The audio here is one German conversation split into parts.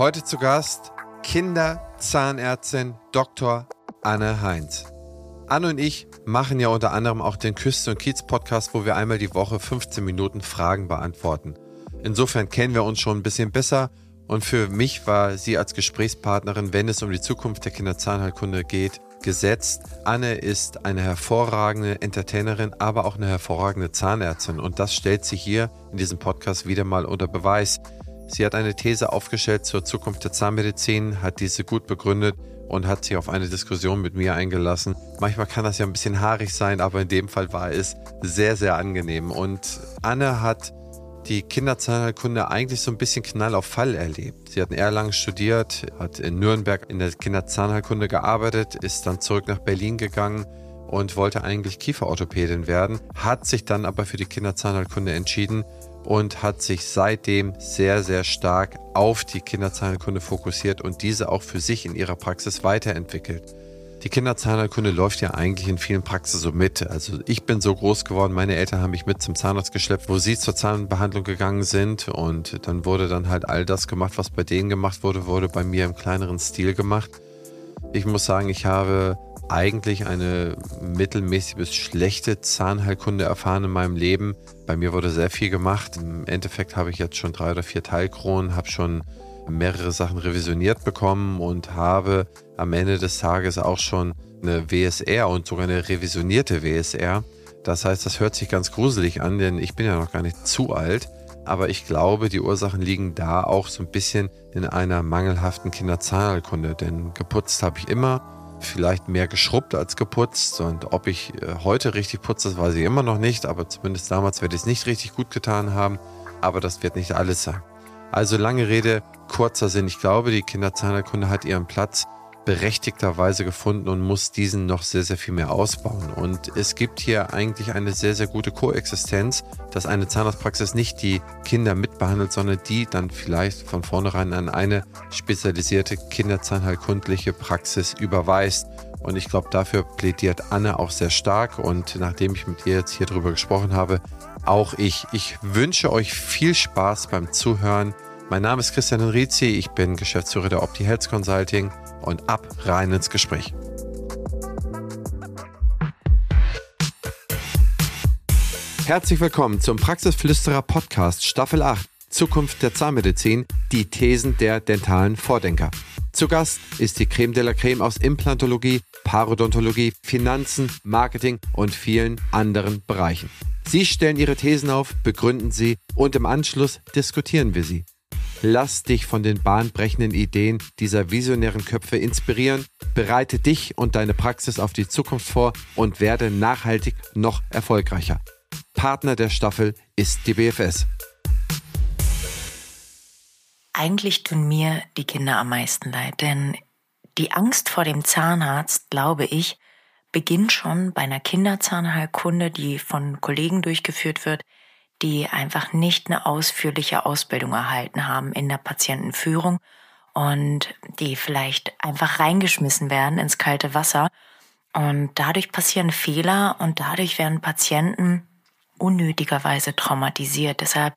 Heute zu Gast Kinderzahnärztin Dr. Anne Heinz. Anne und ich machen ja unter anderem auch den Küste- und Kiez-Podcast, wo wir einmal die Woche 15 Minuten Fragen beantworten. Insofern kennen wir uns schon ein bisschen besser und für mich war sie als Gesprächspartnerin, wenn es um die Zukunft der Kinderzahnheilkunde geht, gesetzt. Anne ist eine hervorragende Entertainerin, aber auch eine hervorragende Zahnärztin und das stellt sie hier in diesem Podcast wieder mal unter Beweis. Sie hat eine These aufgestellt zur Zukunft der Zahnmedizin, hat diese gut begründet und hat sich auf eine Diskussion mit mir eingelassen. Manchmal kann das ja ein bisschen haarig sein, aber in dem Fall war es sehr, sehr angenehm. Und Anne hat die Kinderzahnheilkunde eigentlich so ein bisschen Knall auf Fall erlebt. Sie hat in Erlangen studiert, hat in Nürnberg in der Kinderzahnheilkunde gearbeitet, ist dann zurück nach Berlin gegangen und wollte eigentlich Kieferorthopädin werden, hat sich dann aber für die Kinderzahnheilkunde entschieden und hat sich seitdem sehr, sehr stark auf die Kinderzahnheilkunde fokussiert und diese auch für sich in ihrer Praxis weiterentwickelt. Die Kinderzahnheilkunde läuft ja eigentlich in vielen Praxen so mit. Also ich bin so groß geworden, meine Eltern haben mich mit zum Zahnarzt geschleppt, wo sie zur Zahnbehandlung gegangen sind und dann wurde dann halt all das gemacht, was bei denen gemacht wurde, wurde bei mir im kleineren Stil gemacht. Ich muss sagen, ich habe eigentlich eine mittelmäßig bis schlechte Zahnheilkunde erfahren in meinem Leben. Bei mir wurde sehr viel gemacht. Im Endeffekt habe ich jetzt schon drei oder vier Teilkronen, habe schon mehrere Sachen revisioniert bekommen und habe am Ende des Tages auch schon eine WSR und sogar eine revisionierte WSR. Das heißt, das hört sich ganz gruselig an, denn ich bin ja noch gar nicht zu alt. Aber ich glaube, die Ursachen liegen da auch so ein bisschen in einer mangelhaften Kinderzahnheilkunde. Denn geputzt habe ich immer, vielleicht mehr geschrubbt als geputzt. Und ob ich äh, heute richtig putze, das weiß ich immer noch nicht. Aber zumindest damals werde ich es nicht richtig gut getan haben. Aber das wird nicht alles sein. Also lange Rede, kurzer Sinn. Ich glaube, die Kinderzahnheilkunde hat ihren Platz berechtigterweise gefunden und muss diesen noch sehr, sehr viel mehr ausbauen. Und es gibt hier eigentlich eine sehr, sehr gute Koexistenz, dass eine Zahnarztpraxis nicht die Kinder mitbehandelt, sondern die dann vielleicht von vornherein an eine spezialisierte kinderzahnheilkundliche Praxis überweist. Und ich glaube, dafür plädiert Anne auch sehr stark. Und nachdem ich mit ihr jetzt hier drüber gesprochen habe, auch ich. Ich wünsche euch viel Spaß beim Zuhören. Mein Name ist Christian Henrizi, ich bin Geschäftsführer der Opti Health Consulting und ab rein ins Gespräch. Herzlich willkommen zum Praxisflüsterer Podcast Staffel 8 Zukunft der Zahnmedizin, die Thesen der dentalen Vordenker. Zu Gast ist die Creme de la Creme aus Implantologie, Parodontologie, Finanzen, Marketing und vielen anderen Bereichen. Sie stellen Ihre Thesen auf, begründen sie und im Anschluss diskutieren wir sie. Lass dich von den bahnbrechenden Ideen dieser visionären Köpfe inspirieren, bereite dich und deine Praxis auf die Zukunft vor und werde nachhaltig noch erfolgreicher. Partner der Staffel ist die BFS. Eigentlich tun mir die Kinder am meisten leid, denn die Angst vor dem Zahnarzt, glaube ich, beginnt schon bei einer Kinderzahnheilkunde, die von Kollegen durchgeführt wird, die einfach nicht eine ausführliche Ausbildung erhalten haben in der Patientenführung und die vielleicht einfach reingeschmissen werden ins kalte Wasser. Und dadurch passieren Fehler und dadurch werden Patienten unnötigerweise traumatisiert. Deshalb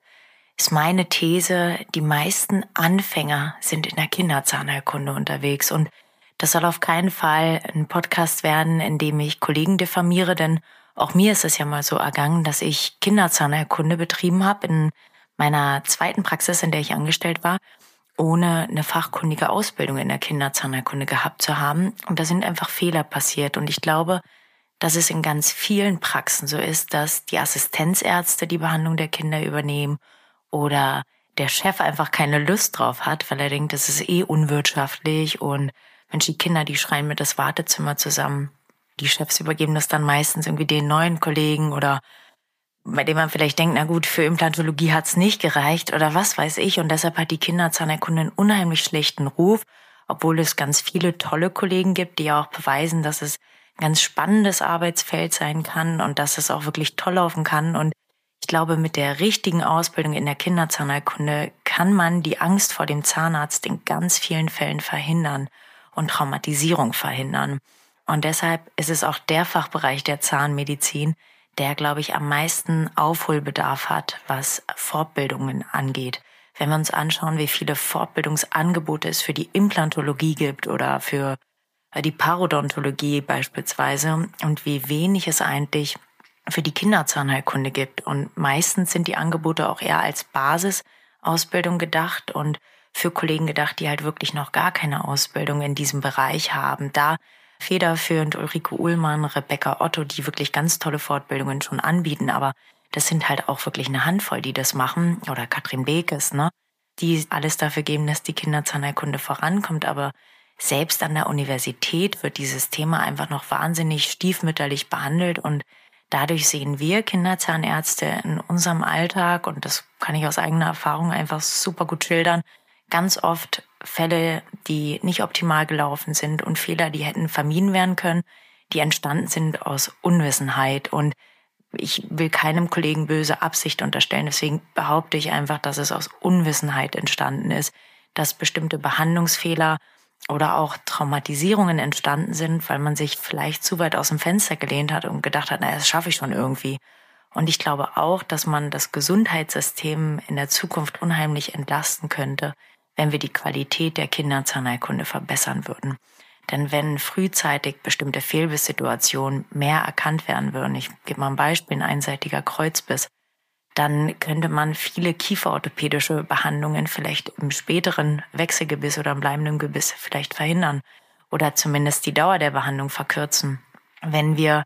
ist meine These, die meisten Anfänger sind in der Kinderzahnheilkunde unterwegs und das soll auf keinen Fall ein Podcast werden, in dem ich Kollegen diffamiere, denn auch mir ist es ja mal so ergangen, dass ich Kinderzahnerkunde betrieben habe in meiner zweiten Praxis, in der ich angestellt war, ohne eine fachkundige Ausbildung in der Kinderzahnerkunde gehabt zu haben. Und da sind einfach Fehler passiert. Und ich glaube, dass es in ganz vielen Praxen so ist, dass die Assistenzärzte die Behandlung der Kinder übernehmen oder der Chef einfach keine Lust drauf hat, weil er denkt, das ist eh unwirtschaftlich und Mensch, die Kinder, die schreien mit das Wartezimmer zusammen die Chefs übergeben das dann meistens irgendwie den neuen Kollegen oder bei dem man vielleicht denkt, na gut, für Implantologie hat's nicht gereicht oder was weiß ich. Und deshalb hat die Kinderzahnerkunde einen unheimlich schlechten Ruf, obwohl es ganz viele tolle Kollegen gibt, die auch beweisen, dass es ein ganz spannendes Arbeitsfeld sein kann und dass es auch wirklich toll laufen kann. Und ich glaube, mit der richtigen Ausbildung in der Kinderzahnheilkunde kann man die Angst vor dem Zahnarzt in ganz vielen Fällen verhindern und Traumatisierung verhindern. Und deshalb ist es auch der Fachbereich der Zahnmedizin, der, glaube ich, am meisten Aufholbedarf hat, was Fortbildungen angeht. wenn wir uns anschauen, wie viele Fortbildungsangebote es für die Implantologie gibt oder für äh, die Parodontologie beispielsweise und wie wenig es eigentlich für die Kinderzahnheilkunde gibt. Und meistens sind die Angebote auch eher als Basisausbildung gedacht und für Kollegen gedacht, die halt wirklich noch gar keine Ausbildung in diesem Bereich haben. Da federführend Ulrike Uhlmann, Rebecca Otto, die wirklich ganz tolle Fortbildungen schon anbieten, aber das sind halt auch wirklich eine Handvoll, die das machen, oder Katrin Bekes, ne, die alles dafür geben, dass die Kinderzahnheilkunde vorankommt, aber selbst an der Universität wird dieses Thema einfach noch wahnsinnig stiefmütterlich behandelt. Und dadurch sehen wir Kinderzahnärzte in unserem Alltag, und das kann ich aus eigener Erfahrung einfach super gut schildern, ganz oft Fälle, die nicht optimal gelaufen sind und Fehler, die hätten vermieden werden können, die entstanden sind aus Unwissenheit. Und ich will keinem Kollegen böse Absicht unterstellen. Deswegen behaupte ich einfach, dass es aus Unwissenheit entstanden ist, dass bestimmte Behandlungsfehler oder auch Traumatisierungen entstanden sind, weil man sich vielleicht zu weit aus dem Fenster gelehnt hat und gedacht hat, naja, das schaffe ich schon irgendwie. Und ich glaube auch, dass man das Gesundheitssystem in der Zukunft unheimlich entlasten könnte, wenn wir die Qualität der Kinderzahnheilkunde verbessern würden. Denn wenn frühzeitig bestimmte Fehlbisssituationen mehr erkannt werden würden, ich gebe mal ein Beispiel, ein einseitiger Kreuzbiss, dann könnte man viele kieferorthopädische Behandlungen vielleicht im späteren Wechselgebiss oder im bleibenden Gebiss vielleicht verhindern oder zumindest die Dauer der Behandlung verkürzen. Wenn wir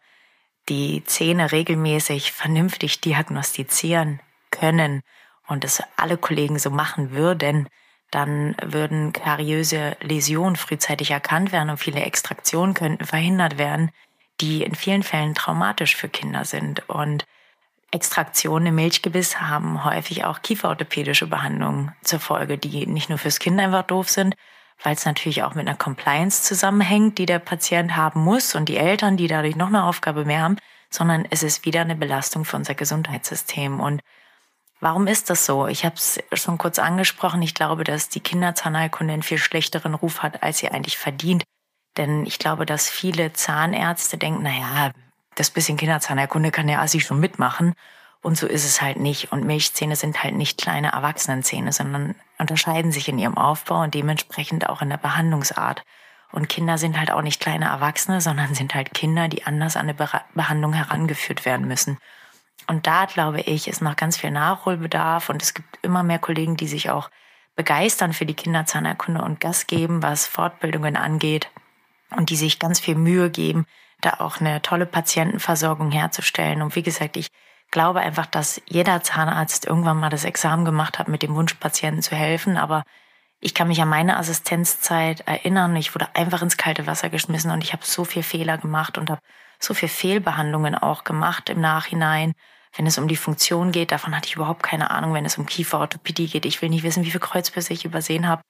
die Zähne regelmäßig vernünftig diagnostizieren können und es alle Kollegen so machen würden, dann würden kariöse Läsionen frühzeitig erkannt werden und viele Extraktionen könnten verhindert werden, die in vielen Fällen traumatisch für Kinder sind. Und Extraktionen im Milchgebiss haben häufig auch kieferorthopädische Behandlungen zur Folge, die nicht nur fürs Kind einfach doof sind, weil es natürlich auch mit einer Compliance zusammenhängt, die der Patient haben muss und die Eltern, die dadurch noch eine Aufgabe mehr haben, sondern es ist wieder eine Belastung für unser Gesundheitssystem. Und Warum ist das so? Ich habe es schon kurz angesprochen. Ich glaube, dass die Kinderzahnheilkunde einen viel schlechteren Ruf hat, als sie eigentlich verdient. Denn ich glaube, dass viele Zahnärzte denken, naja, das bisschen Kinderzahnheilkunde kann der Assi schon mitmachen. Und so ist es halt nicht. Und Milchzähne sind halt nicht kleine Erwachsenenzähne, sondern unterscheiden sich in ihrem Aufbau und dementsprechend auch in der Behandlungsart. Und Kinder sind halt auch nicht kleine Erwachsene, sondern sind halt Kinder, die anders an eine Behandlung herangeführt werden müssen. Und da, glaube ich, ist noch ganz viel Nachholbedarf und es gibt immer mehr Kollegen, die sich auch begeistern für die Kinderzahnerkunde und Gas geben, was Fortbildungen angeht und die sich ganz viel Mühe geben, da auch eine tolle Patientenversorgung herzustellen. Und wie gesagt, ich glaube einfach, dass jeder Zahnarzt irgendwann mal das Examen gemacht hat, mit dem Wunsch, Patienten zu helfen. Aber ich kann mich an meine Assistenzzeit erinnern. Ich wurde einfach ins kalte Wasser geschmissen und ich habe so viel Fehler gemacht und habe so viel Fehlbehandlungen auch gemacht im Nachhinein wenn es um die Funktion geht, davon hatte ich überhaupt keine Ahnung. Wenn es um Kieferorthopädie geht, ich will nicht wissen, wie viele Kreuzbisse ich übersehen habe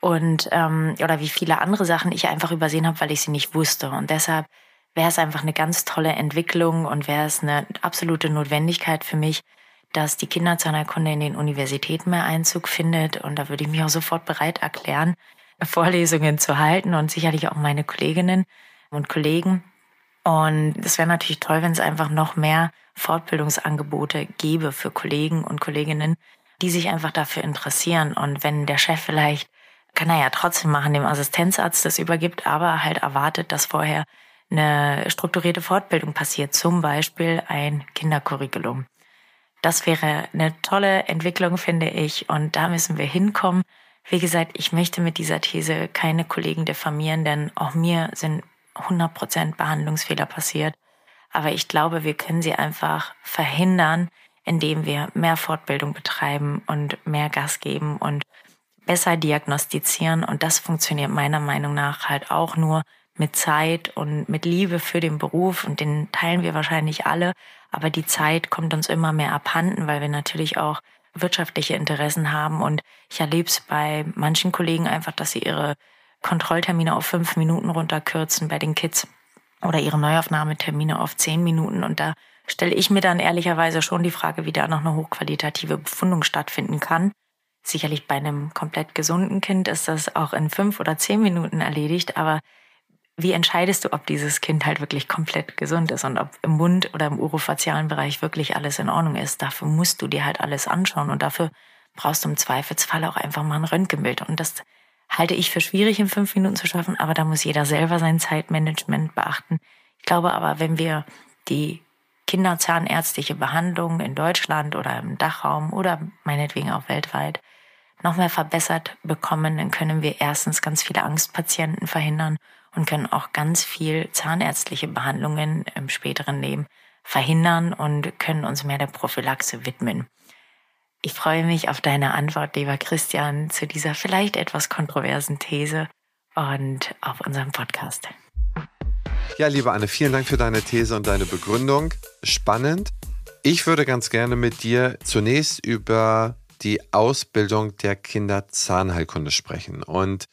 und ähm, oder wie viele andere Sachen ich einfach übersehen habe, weil ich sie nicht wusste. Und deshalb wäre es einfach eine ganz tolle Entwicklung und wäre es eine absolute Notwendigkeit für mich, dass die Kinderzahnerkunde in den Universitäten mehr Einzug findet. Und da würde ich mich auch sofort bereit erklären, Vorlesungen zu halten und sicherlich auch meine Kolleginnen und Kollegen. Und es wäre natürlich toll, wenn es einfach noch mehr Fortbildungsangebote gebe für Kollegen und Kolleginnen, die sich einfach dafür interessieren. Und wenn der Chef vielleicht, kann er ja trotzdem machen, dem Assistenzarzt das übergibt, aber halt erwartet, dass vorher eine strukturierte Fortbildung passiert, zum Beispiel ein Kindercurriculum. Das wäre eine tolle Entwicklung, finde ich, und da müssen wir hinkommen. Wie gesagt, ich möchte mit dieser These keine Kollegen diffamieren, denn auch mir sind 100% Behandlungsfehler passiert. Aber ich glaube, wir können sie einfach verhindern, indem wir mehr Fortbildung betreiben und mehr Gas geben und besser diagnostizieren. Und das funktioniert meiner Meinung nach halt auch nur mit Zeit und mit Liebe für den Beruf. Und den teilen wir wahrscheinlich alle. Aber die Zeit kommt uns immer mehr abhanden, weil wir natürlich auch wirtschaftliche Interessen haben. Und ich erlebe es bei manchen Kollegen einfach, dass sie ihre Kontrolltermine auf fünf Minuten runterkürzen bei den Kids oder ihre Neuaufnahmetermine auf zehn Minuten. Und da stelle ich mir dann ehrlicherweise schon die Frage, wie da noch eine hochqualitative Befundung stattfinden kann. Sicherlich bei einem komplett gesunden Kind ist das auch in fünf oder zehn Minuten erledigt, aber wie entscheidest du, ob dieses Kind halt wirklich komplett gesund ist und ob im Mund oder im urofazialen Bereich wirklich alles in Ordnung ist? Dafür musst du dir halt alles anschauen und dafür brauchst du im Zweifelsfall auch einfach mal ein Röntgenbild. Und das halte ich für schwierig in fünf Minuten zu schaffen, aber da muss jeder selber sein Zeitmanagement beachten. Ich glaube aber, wenn wir die kinderzahnärztliche Behandlung in Deutschland oder im Dachraum oder meinetwegen auch weltweit noch mehr verbessert bekommen, dann können wir erstens ganz viele Angstpatienten verhindern und können auch ganz viel zahnärztliche Behandlungen im späteren Leben verhindern und können uns mehr der Prophylaxe widmen. Ich freue mich auf deine Antwort, lieber Christian, zu dieser vielleicht etwas kontroversen These und auf unserem Podcast. Ja, liebe Anne, vielen Dank für deine These und deine Begründung. Spannend. Ich würde ganz gerne mit dir zunächst über die Ausbildung der Kinderzahnheilkunde sprechen und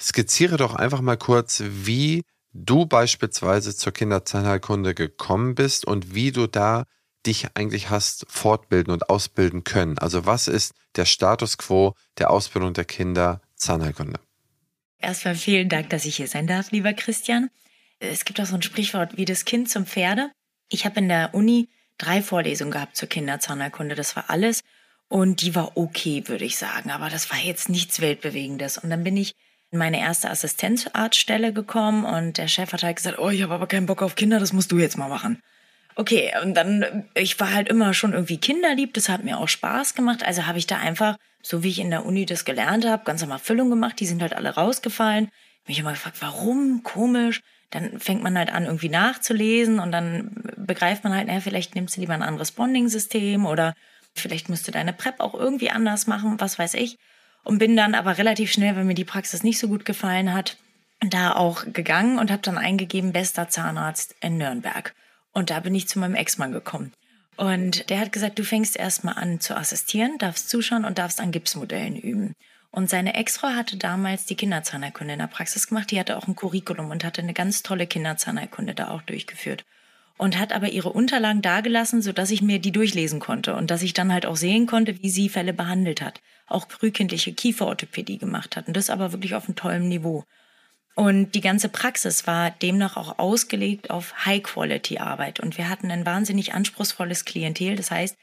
skizziere doch einfach mal kurz, wie du beispielsweise zur Kinderzahnheilkunde gekommen bist und wie du da dich eigentlich hast fortbilden und ausbilden können. Also was ist der Status quo der Ausbildung der Kinderzahnheilkunde? Erstmal vielen Dank, dass ich hier sein darf, lieber Christian. Es gibt auch so ein Sprichwort wie das Kind zum Pferde. Ich habe in der Uni drei Vorlesungen gehabt zur Kinderzahnheilkunde. Das war alles. Und die war okay, würde ich sagen. Aber das war jetzt nichts Weltbewegendes. Und dann bin ich in meine erste Assistenzarztstelle gekommen und der Chef hat halt gesagt, oh, ich habe aber keinen Bock auf Kinder, das musst du jetzt mal machen. Okay, und dann, ich war halt immer schon irgendwie kinderlieb, das hat mir auch Spaß gemacht. Also habe ich da einfach, so wie ich in der Uni das gelernt habe, ganz normal Füllung gemacht, die sind halt alle rausgefallen. Mich immer gefragt, warum? Komisch dann fängt man halt an, irgendwie nachzulesen und dann begreift man halt, naja, vielleicht nimmst du lieber ein anderes Bonding-System oder vielleicht musst du deine Prep auch irgendwie anders machen, was weiß ich. Und bin dann aber relativ schnell, wenn mir die Praxis nicht so gut gefallen hat, da auch gegangen und habe dann eingegeben, bester Zahnarzt in Nürnberg. Und da bin ich zu meinem Ex-Mann gekommen. Und der hat gesagt, du fängst erstmal an zu assistieren, darfst zuschauen und darfst an Gipsmodellen üben. Und seine Ex-Frau hatte damals die Kinderzahnerkunde in der Praxis gemacht. Die hatte auch ein Curriculum und hatte eine ganz tolle Kinderzahnerkunde da auch durchgeführt. Und hat aber ihre Unterlagen dagelassen, sodass ich mir die durchlesen konnte und dass ich dann halt auch sehen konnte, wie sie Fälle behandelt hat. Auch frühkindliche Kieferorthopädie gemacht hat. Und das aber wirklich auf einem tollen Niveau. Und die ganze Praxis war demnach auch ausgelegt auf High-Quality-Arbeit. Und wir hatten ein wahnsinnig anspruchsvolles Klientel. Das heißt,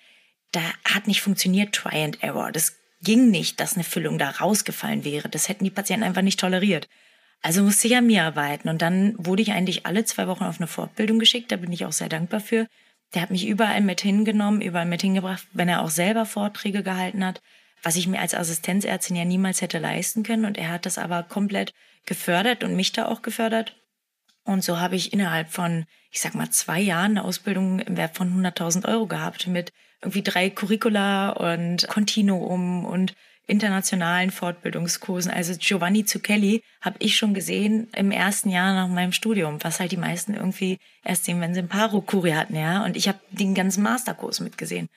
da hat nicht funktioniert Try and Error. Das ging nicht, dass eine Füllung da rausgefallen wäre. Das hätten die Patienten einfach nicht toleriert. Also musste ich an mir arbeiten. Und dann wurde ich eigentlich alle zwei Wochen auf eine Fortbildung geschickt. Da bin ich auch sehr dankbar für. Der hat mich überall mit hingenommen, überall mit hingebracht, wenn er auch selber Vorträge gehalten hat, was ich mir als Assistenzärztin ja niemals hätte leisten können. Und er hat das aber komplett gefördert und mich da auch gefördert. Und so habe ich innerhalb von, ich sag mal, zwei Jahren eine Ausbildung im Wert von 100.000 Euro gehabt mit irgendwie drei Curricula und Continuum und internationalen Fortbildungskursen. Also Giovanni Zucchelli habe ich schon gesehen im ersten Jahr nach meinem Studium, was halt die meisten irgendwie erst sehen, wenn sie ein Paro-Kuri hatten, ja. Und ich habe den ganzen Masterkurs mitgesehen.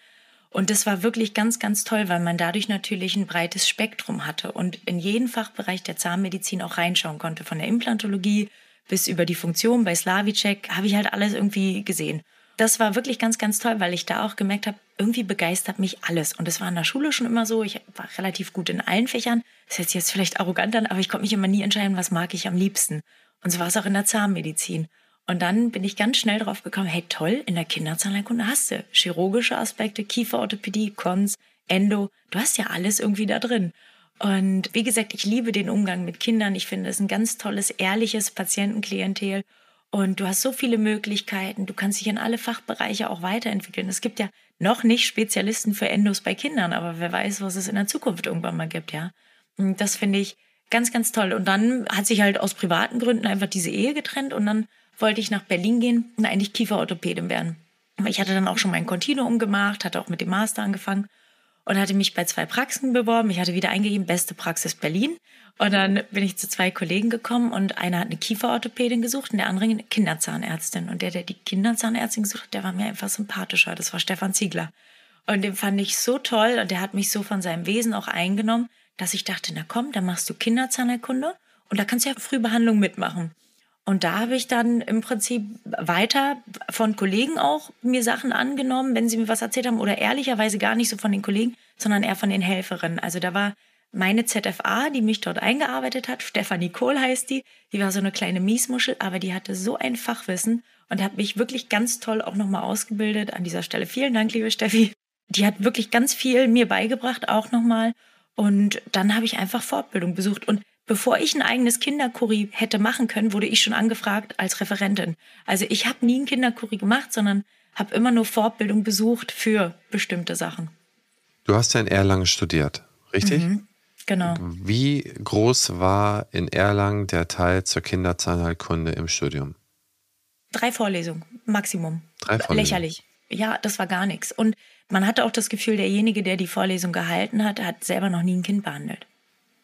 Und das war wirklich ganz, ganz toll, weil man dadurch natürlich ein breites Spektrum hatte und in jeden Fachbereich der Zahnmedizin auch reinschauen konnte. Von der Implantologie bis über die Funktion bei Slavicek habe ich halt alles irgendwie gesehen das war wirklich ganz, ganz toll, weil ich da auch gemerkt habe, irgendwie begeistert mich alles. Und das war in der Schule schon immer so. Ich war relativ gut in allen Fächern. Das hört sich jetzt vielleicht arrogant an, aber ich konnte mich immer nie entscheiden, was mag ich am liebsten. Und so war es auch in der Zahnmedizin. Und dann bin ich ganz schnell drauf gekommen, hey toll, in der Kinderzahnheilkunde hast du chirurgische Aspekte, Kieferorthopädie, Kons, Endo, du hast ja alles irgendwie da drin. Und wie gesagt, ich liebe den Umgang mit Kindern. Ich finde es ein ganz tolles, ehrliches Patientenklientel. Und du hast so viele Möglichkeiten. Du kannst dich in alle Fachbereiche auch weiterentwickeln. Es gibt ja noch nicht Spezialisten für Endos bei Kindern, aber wer weiß, was es in der Zukunft irgendwann mal gibt, ja. Und das finde ich ganz, ganz toll. Und dann hat sich halt aus privaten Gründen einfach diese Ehe getrennt und dann wollte ich nach Berlin gehen und eigentlich Kieferorthopädin werden. Ich hatte dann auch schon mein Continuum gemacht, hatte auch mit dem Master angefangen und hatte mich bei zwei Praxen beworben. Ich hatte wieder eingegeben, beste Praxis Berlin. Und dann bin ich zu zwei Kollegen gekommen und einer hat eine Kieferorthopädin gesucht und der andere eine Kinderzahnärztin. Und der, der die Kinderzahnärztin gesucht hat, der war mir einfach sympathischer. Das war Stefan Ziegler. Und den fand ich so toll und der hat mich so von seinem Wesen auch eingenommen, dass ich dachte, na komm, dann machst du Kinderzahnerkunde und da kannst du ja Frühbehandlung mitmachen. Und da habe ich dann im Prinzip weiter von Kollegen auch mir Sachen angenommen, wenn sie mir was erzählt haben oder ehrlicherweise gar nicht so von den Kollegen, sondern eher von den Helferinnen. Also da war meine ZFA, die mich dort eingearbeitet hat, Stefanie Kohl heißt die, die war so eine kleine Miesmuschel, aber die hatte so ein Fachwissen und hat mich wirklich ganz toll auch nochmal ausgebildet. An dieser Stelle vielen Dank, liebe Steffi. Die hat wirklich ganz viel mir beigebracht, auch nochmal. Und dann habe ich einfach Fortbildung besucht. Und bevor ich ein eigenes Kinderkuri hätte machen können, wurde ich schon angefragt als Referentin. Also ich habe nie ein Kinderkuri gemacht, sondern habe immer nur Fortbildung besucht für bestimmte Sachen. Du hast ja in Erlangen studiert, richtig? Mhm, genau. Wie groß war in Erlangen der Teil zur Kinderzahnheilkunde im Studium? Drei Vorlesungen, Maximum. Drei Vorlesungen. Lächerlich. Ja, das war gar nichts. Und man hatte auch das Gefühl, derjenige, der die Vorlesung gehalten hat, hat selber noch nie ein Kind behandelt.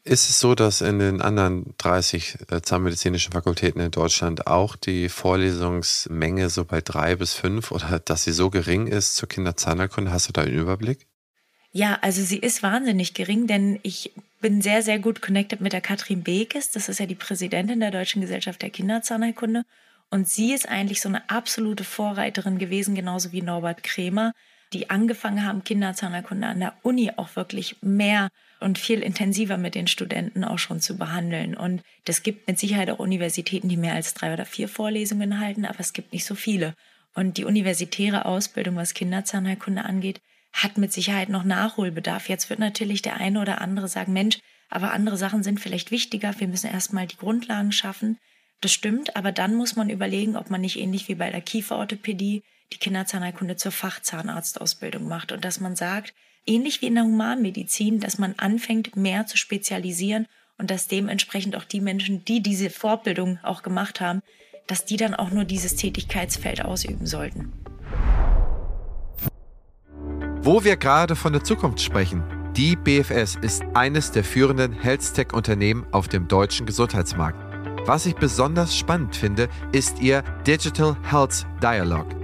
Ist es so, dass in den anderen 30 äh, zahnmedizinischen Fakultäten in Deutschland auch die Vorlesungsmenge so bei drei bis fünf oder dass sie so gering ist zur Kinderzahnheilkunde? Hast du da einen Überblick? Ja, also sie ist wahnsinnig gering, denn ich bin sehr, sehr gut connected mit der Katrin Bekes. Das ist ja die Präsidentin der Deutschen Gesellschaft der Kinderzahnheilkunde. Und sie ist eigentlich so eine absolute Vorreiterin gewesen, genauso wie Norbert Kremer, die angefangen haben, Kinderzahnheilkunde an der Uni auch wirklich mehr und viel intensiver mit den Studenten auch schon zu behandeln. Und es gibt mit Sicherheit auch Universitäten, die mehr als drei oder vier Vorlesungen halten, aber es gibt nicht so viele. Und die universitäre Ausbildung, was Kinderzahnheilkunde angeht, hat mit Sicherheit noch Nachholbedarf. Jetzt wird natürlich der eine oder andere sagen, Mensch, aber andere Sachen sind vielleicht wichtiger. Wir müssen erstmal die Grundlagen schaffen. Das stimmt, aber dann muss man überlegen, ob man nicht ähnlich wie bei der Kieferorthopädie die Kinderzahnheilkunde zur Fachzahnarztausbildung macht und dass man sagt, ähnlich wie in der Humanmedizin, dass man anfängt, mehr zu spezialisieren und dass dementsprechend auch die Menschen, die diese Fortbildung auch gemacht haben, dass die dann auch nur dieses Tätigkeitsfeld ausüben sollten. Wo wir gerade von der Zukunft sprechen, die BFS ist eines der führenden Health-Tech-Unternehmen auf dem deutschen Gesundheitsmarkt. Was ich besonders spannend finde, ist ihr Digital Health Dialogue.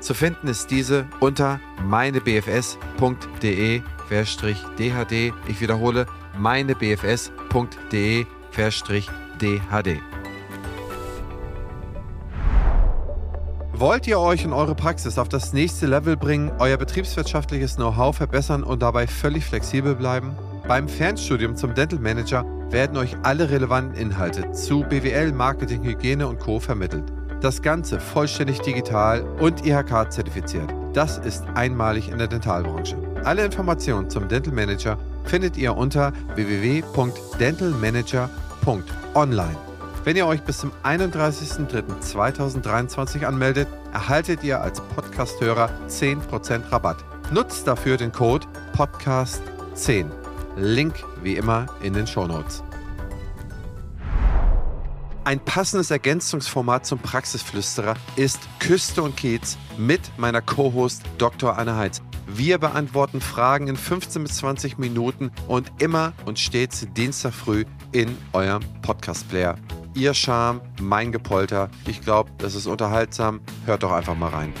Zu finden ist diese unter meinebfs.de-dhd. Ich wiederhole, meinebfs.de-dhd. Wollt ihr euch und eure Praxis auf das nächste Level bringen, euer betriebswirtschaftliches Know-how verbessern und dabei völlig flexibel bleiben? Beim Fernstudium zum Dental Manager werden euch alle relevanten Inhalte zu BWL, Marketing, Hygiene und Co. vermittelt. Das Ganze vollständig digital und IHK-zertifiziert. Das ist einmalig in der Dentalbranche. Alle Informationen zum Dental Manager findet ihr unter www.dentalmanager.online. Wenn ihr euch bis zum 31.03.2023 anmeldet, erhaltet ihr als Podcasthörer 10% Rabatt. Nutzt dafür den Code PODCAST10. Link wie immer in den Shownotes. Ein passendes Ergänzungsformat zum Praxisflüsterer ist Küste und Kiez mit meiner Co-Host Dr. Anne Heitz. Wir beantworten Fragen in 15 bis 20 Minuten und immer und stets Dienstag früh in eurem Podcast-Player. Ihr Charme, mein Gepolter. Ich glaube, das ist unterhaltsam. Hört doch einfach mal rein.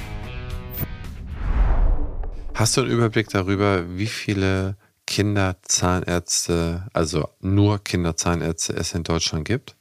Hast du einen Überblick darüber, wie viele Kinderzahnärzte, also nur Kinderzahnärzte es in Deutschland gibt?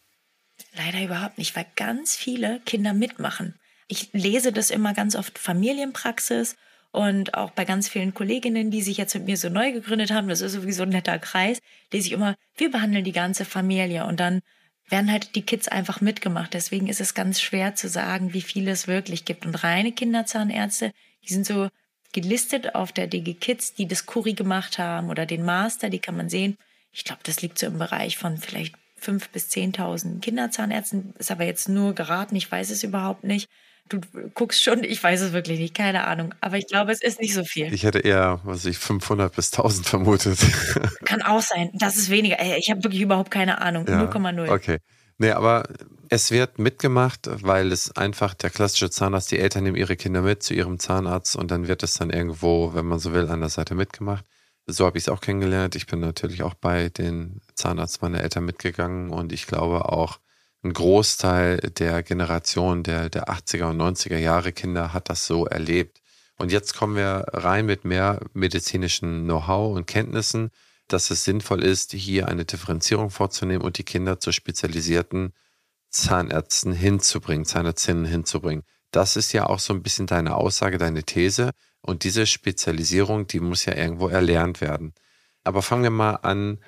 Leider überhaupt nicht, weil ganz viele Kinder mitmachen. Ich lese das immer ganz oft Familienpraxis und auch bei ganz vielen Kolleginnen, die sich jetzt mit mir so neu gegründet haben, das ist sowieso ein netter Kreis, lese ich immer, wir behandeln die ganze Familie und dann werden halt die Kids einfach mitgemacht. Deswegen ist es ganz schwer zu sagen, wie viele es wirklich gibt. Und reine Kinderzahnärzte, die sind so gelistet auf der DG Kids, die das Kuri gemacht haben oder den Master, die kann man sehen. Ich glaube, das liegt so im Bereich von vielleicht fünf bis zehntausend Kinderzahnärzten. Ist aber jetzt nur geraten, ich weiß es überhaupt nicht. Du guckst schon, ich weiß es wirklich nicht, keine Ahnung. Aber ich glaube, es ist nicht so viel. Ich hätte eher, was ich, 500 bis 1000 vermutet. Kann auch sein. Das ist weniger. Ich habe wirklich überhaupt keine Ahnung. 0,0. Ja, okay. Nee, aber es wird mitgemacht, weil es einfach der klassische Zahnarzt, die Eltern nehmen ihre Kinder mit zu ihrem Zahnarzt und dann wird es dann irgendwo, wenn man so will, an der Seite mitgemacht. So habe ich es auch kennengelernt. Ich bin natürlich auch bei den Zahnarzt meiner Eltern mitgegangen und ich glaube auch, ein Großteil der Generation der, der 80er und 90er Jahre Kinder hat das so erlebt. Und jetzt kommen wir rein mit mehr medizinischen Know-how und Kenntnissen dass es sinnvoll ist, hier eine Differenzierung vorzunehmen und die Kinder zu spezialisierten Zahnärzten hinzubringen, Zahnärztinnen hinzubringen. Das ist ja auch so ein bisschen deine Aussage, deine These. Und diese Spezialisierung, die muss ja irgendwo erlernt werden. Aber fangen wir mal an,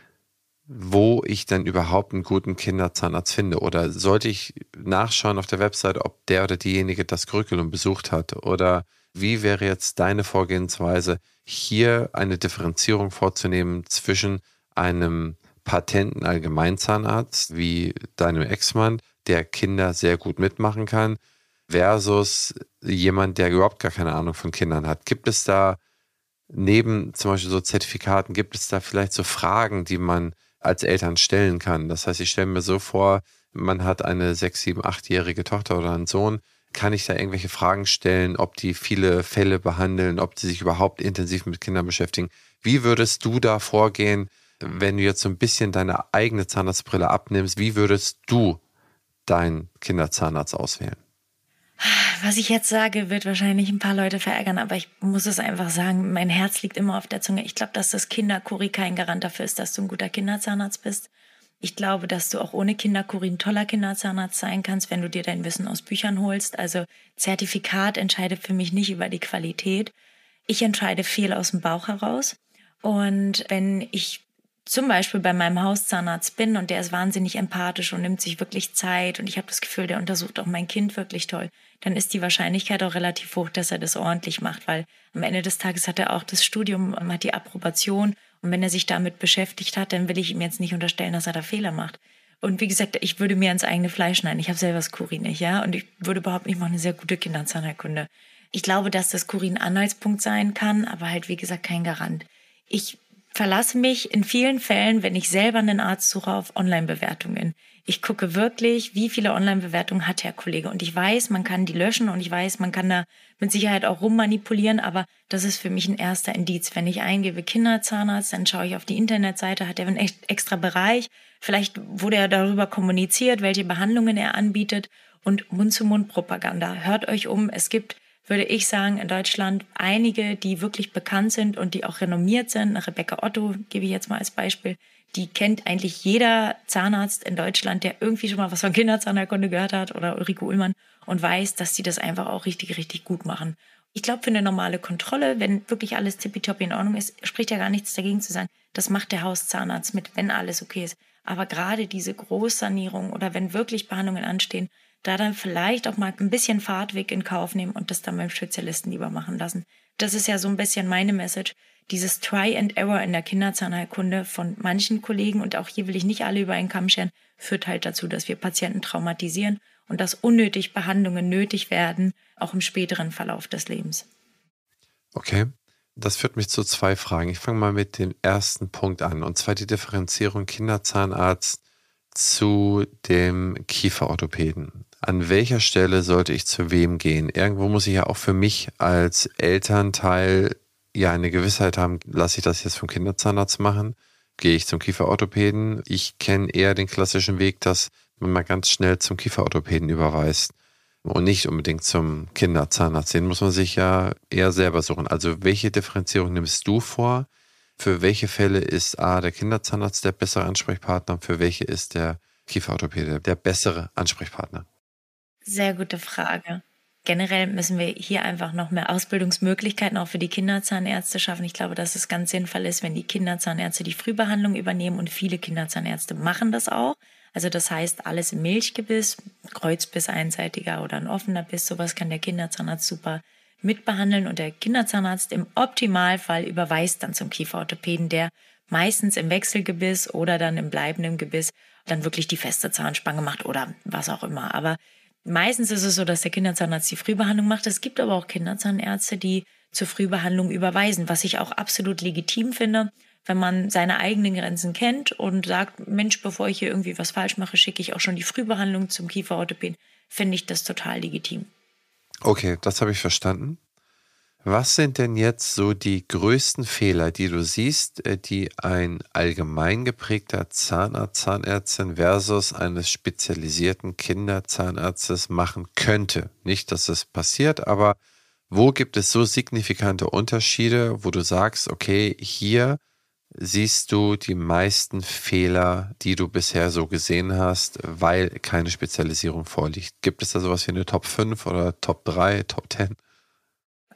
wo ich dann überhaupt einen guten Kinderzahnarzt finde. Oder sollte ich nachschauen auf der Website, ob der oder diejenige das Curriculum besucht hat? Oder wie wäre jetzt deine Vorgehensweise, hier eine Differenzierung vorzunehmen zwischen einem patenten Allgemeinzahnarzt wie deinem Ex-Mann, der Kinder sehr gut mitmachen kann, versus jemand, der überhaupt gar keine Ahnung von Kindern hat? Gibt es da neben zum Beispiel so Zertifikaten, gibt es da vielleicht so Fragen, die man als Eltern stellen kann? Das heißt, ich stelle mir so vor, man hat eine sechs, sieben, achtjährige Tochter oder einen Sohn. Kann ich da irgendwelche Fragen stellen, ob die viele Fälle behandeln, ob die sich überhaupt intensiv mit Kindern beschäftigen? Wie würdest du da vorgehen, wenn du jetzt so ein bisschen deine eigene Zahnarztbrille abnimmst? Wie würdest du deinen Kinderzahnarzt auswählen? Was ich jetzt sage, wird wahrscheinlich ein paar Leute verärgern, aber ich muss es einfach sagen, mein Herz liegt immer auf der Zunge. Ich glaube, dass das Kinderkuri kein Garant dafür ist, dass du ein guter Kinderzahnarzt bist. Ich glaube, dass du auch ohne Kinderkuri ein toller Kinderzahnarzt sein kannst, wenn du dir dein Wissen aus Büchern holst. Also Zertifikat entscheidet für mich nicht über die Qualität. Ich entscheide viel aus dem Bauch heraus. Und wenn ich zum Beispiel bei meinem Hauszahnarzt bin und der ist wahnsinnig empathisch und nimmt sich wirklich Zeit und ich habe das Gefühl, der untersucht auch mein Kind wirklich toll, dann ist die Wahrscheinlichkeit auch relativ hoch, dass er das ordentlich macht, weil am Ende des Tages hat er auch das Studium, hat die Approbation und wenn er sich damit beschäftigt hat, dann will ich ihm jetzt nicht unterstellen, dass er da Fehler macht. Und wie gesagt, ich würde mir ins eigene Fleisch schneiden. Ich habe selber das Kuri nicht, ja, und ich würde überhaupt nicht machen eine sehr gute Kinderzahnheilkunde. Ich glaube, dass das Kuri ein Anhaltspunkt sein kann, aber halt wie gesagt kein Garant. Ich verlasse mich in vielen Fällen, wenn ich selber einen Arzt suche, auf Online-Bewertungen. Ich gucke wirklich, wie viele Online-Bewertungen hat der Kollege. Und ich weiß, man kann die löschen und ich weiß, man kann da mit Sicherheit auch rummanipulieren, aber das ist für mich ein erster Indiz. Wenn ich eingebe Kinderzahnarzt, dann schaue ich auf die Internetseite, hat er einen extra Bereich. Vielleicht wurde er darüber kommuniziert, welche Behandlungen er anbietet. Und Mund-zu-Mund-Propaganda. Hört euch um. Es gibt würde ich sagen, in Deutschland einige, die wirklich bekannt sind und die auch renommiert sind. Rebecca Otto gebe ich jetzt mal als Beispiel. Die kennt eigentlich jeder Zahnarzt in Deutschland, der irgendwie schon mal was von Kinderzahnheilkunde gehört hat oder Ulrike Ullmann und weiß, dass sie das einfach auch richtig, richtig gut machen. Ich glaube, für eine normale Kontrolle, wenn wirklich alles tippitoppi in Ordnung ist, spricht ja gar nichts dagegen zu sagen, das macht der Hauszahnarzt mit, wenn alles okay ist. Aber gerade diese Großsanierung oder wenn wirklich Behandlungen anstehen, da dann vielleicht auch mal ein bisschen Fahrtweg in Kauf nehmen und das dann beim Spezialisten lieber machen lassen. Das ist ja so ein bisschen meine Message. Dieses Try and Error in der Kinderzahnheilkunde von manchen Kollegen und auch hier will ich nicht alle über einen Kamm scheren, führt halt dazu, dass wir Patienten traumatisieren und dass unnötig Behandlungen nötig werden, auch im späteren Verlauf des Lebens. Okay. Das führt mich zu zwei Fragen. Ich fange mal mit dem ersten Punkt an, und zwar die Differenzierung Kinderzahnarzt zu dem Kieferorthopäden an welcher Stelle sollte ich zu wem gehen? Irgendwo muss ich ja auch für mich als Elternteil ja eine Gewissheit haben, lasse ich das jetzt vom Kinderzahnarzt machen? Gehe ich zum Kieferorthopäden? Ich kenne eher den klassischen Weg, dass man mal ganz schnell zum Kieferorthopäden überweist und nicht unbedingt zum Kinderzahnarzt. Den muss man sich ja eher selber suchen. Also welche Differenzierung nimmst du vor? Für welche Fälle ist A der Kinderzahnarzt der bessere Ansprechpartner? Für welche ist der Kieferorthopäde der bessere Ansprechpartner? Sehr gute Frage. Generell müssen wir hier einfach noch mehr Ausbildungsmöglichkeiten auch für die Kinderzahnärzte schaffen. Ich glaube, dass es ganz sinnvoll ist, wenn die Kinderzahnärzte die Frühbehandlung übernehmen und viele Kinderzahnärzte machen das auch. Also das heißt, alles im Milchgebiss, Kreuzbiss einseitiger oder ein offener Biss, sowas kann der Kinderzahnarzt super mitbehandeln und der Kinderzahnarzt im Optimalfall überweist dann zum Kieferorthopäden, der meistens im Wechselgebiss oder dann im bleibenden Gebiss dann wirklich die feste Zahnspange macht oder was auch immer. Aber Meistens ist es so, dass der Kinderzahnarzt die Frühbehandlung macht. Es gibt aber auch Kinderzahnärzte, die zur Frühbehandlung überweisen, was ich auch absolut legitim finde, wenn man seine eigenen Grenzen kennt und sagt, Mensch, bevor ich hier irgendwie was falsch mache, schicke ich auch schon die Frühbehandlung zum Kieferorthopäden, finde ich das total legitim. Okay, das habe ich verstanden. Was sind denn jetzt so die größten Fehler, die du siehst, äh, die ein allgemein geprägter Zahnarzt, Zahnärztin versus eines spezialisierten Kinderzahnarztes machen könnte? Nicht, dass es passiert, aber wo gibt es so signifikante Unterschiede, wo du sagst, okay, hier siehst du die meisten Fehler, die du bisher so gesehen hast, weil keine Spezialisierung vorliegt? Gibt es da sowas wie eine Top 5 oder Top 3, Top 10?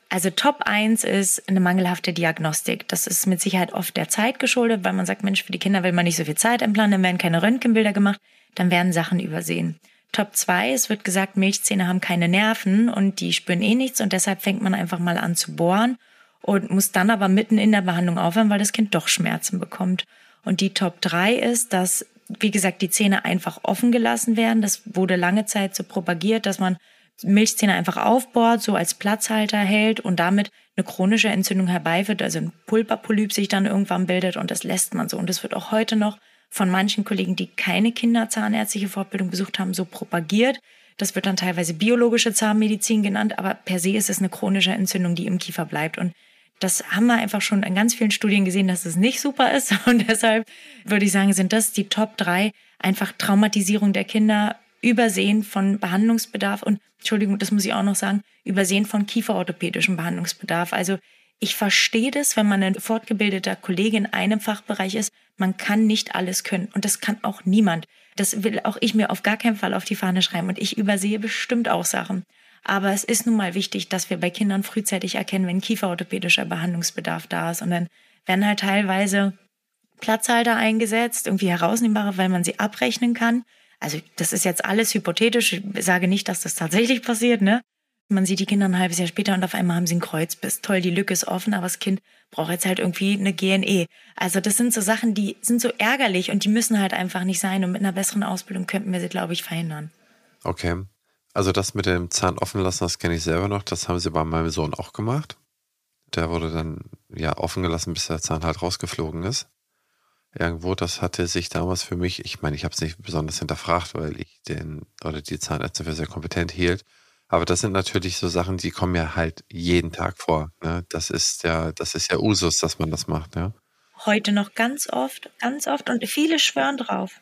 Also Top 1 ist eine mangelhafte Diagnostik. Das ist mit Sicherheit oft der Zeit geschuldet, weil man sagt, Mensch, für die Kinder will man nicht so viel Zeit einplanen, dann werden keine Röntgenbilder gemacht, dann werden Sachen übersehen. Top 2, es wird gesagt, Milchzähne haben keine Nerven und die spüren eh nichts und deshalb fängt man einfach mal an zu bohren und muss dann aber mitten in der Behandlung aufhören, weil das Kind doch Schmerzen bekommt. Und die Top 3 ist, dass, wie gesagt, die Zähne einfach offen gelassen werden. Das wurde lange Zeit so propagiert, dass man Milchzähne einfach aufbohrt, so als Platzhalter hält und damit eine chronische Entzündung herbeiführt, also ein Pulperpolyp sich dann irgendwann bildet und das lässt man so. Und das wird auch heute noch von manchen Kollegen, die keine kinderzahnärztliche Fortbildung besucht haben, so propagiert. Das wird dann teilweise biologische Zahnmedizin genannt, aber per se ist es eine chronische Entzündung, die im Kiefer bleibt. Und das haben wir einfach schon in ganz vielen Studien gesehen, dass es nicht super ist. Und deshalb würde ich sagen, sind das die Top drei einfach Traumatisierung der Kinder, Übersehen von Behandlungsbedarf und, Entschuldigung, das muss ich auch noch sagen, Übersehen von kieferorthopädischem Behandlungsbedarf. Also ich verstehe das, wenn man ein fortgebildeter Kollege in einem Fachbereich ist, man kann nicht alles können. Und das kann auch niemand. Das will auch ich mir auf gar keinen Fall auf die Fahne schreiben. Und ich übersehe bestimmt auch Sachen. Aber es ist nun mal wichtig, dass wir bei Kindern frühzeitig erkennen, wenn kieferorthopädischer Behandlungsbedarf da ist. Und dann werden halt teilweise Platzhalter eingesetzt, irgendwie herausnehmbare, weil man sie abrechnen kann. Also das ist jetzt alles hypothetisch. Ich sage nicht, dass das tatsächlich passiert, ne? Man sieht die Kinder ein halbes Jahr später und auf einmal haben sie einen Kreuzbiss. Toll, die Lücke ist offen, aber das Kind braucht jetzt halt irgendwie eine GNE. Also das sind so Sachen, die sind so ärgerlich und die müssen halt einfach nicht sein. Und mit einer besseren Ausbildung könnten wir sie, glaube ich, verhindern. Okay. Also das mit dem Zahn offen lassen, das kenne ich selber noch. Das haben sie bei meinem Sohn auch gemacht. Der wurde dann ja offen gelassen, bis der Zahn halt rausgeflogen ist. Irgendwo, das hatte sich damals für mich, ich meine, ich habe es nicht besonders hinterfragt, weil ich den oder die Zahnärzte für sehr kompetent hielt. Aber das sind natürlich so Sachen, die kommen ja halt jeden Tag vor. Ne? Das ist ja, das ist ja Usus, dass man das macht, ja. Heute noch ganz oft, ganz oft und viele schwören drauf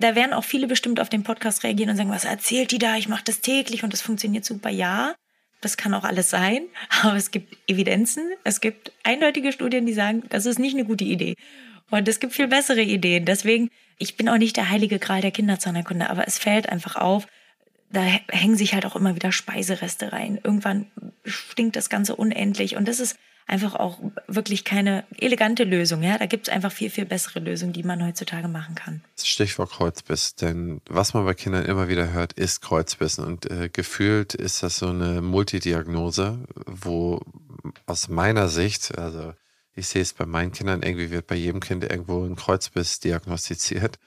da werden auch viele bestimmt auf den Podcast reagieren und sagen, was erzählt die da? Ich mache das täglich und das funktioniert super. Ja, das kann auch alles sein, aber es gibt Evidenzen, es gibt eindeutige Studien, die sagen, das ist nicht eine gute Idee. Und es gibt viel bessere Ideen. Deswegen, ich bin auch nicht der heilige Gral der Kinderzahnerkunde, aber es fällt einfach auf, da hängen sich halt auch immer wieder Speisereste rein. Irgendwann stinkt das Ganze unendlich und das ist einfach auch wirklich keine elegante Lösung. Ja, da gibt es einfach viel, viel bessere Lösungen, die man heutzutage machen kann. Stichwort Kreuzbiss, denn was man bei Kindern immer wieder hört, ist Kreuzbissen und äh, gefühlt ist das so eine Multidiagnose, wo aus meiner Sicht, also ich sehe es bei meinen Kindern, irgendwie wird bei jedem Kind irgendwo ein Kreuzbiss diagnostiziert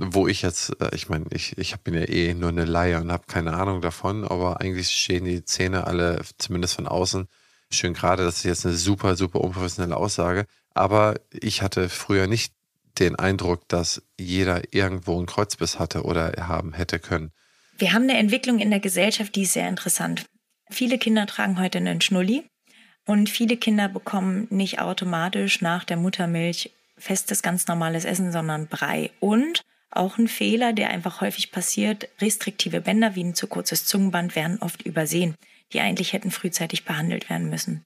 wo ich jetzt, äh, ich meine, ich, ich bin ja eh nur eine Laie und habe keine Ahnung davon, aber eigentlich stehen die Zähne alle, zumindest von außen, schön gerade. Das ist jetzt eine super, super unprofessionelle Aussage. Aber ich hatte früher nicht den Eindruck, dass jeder irgendwo einen Kreuzbiss hatte oder haben hätte können. Wir haben eine Entwicklung in der Gesellschaft, die ist sehr interessant. Viele Kinder tragen heute einen Schnulli und viele Kinder bekommen nicht automatisch nach der Muttermilch festes, ganz normales Essen, sondern Brei. Und auch ein Fehler, der einfach häufig passiert, restriktive Bänder wie ein zu kurzes Zungenband werden oft übersehen die eigentlich hätten frühzeitig behandelt werden müssen.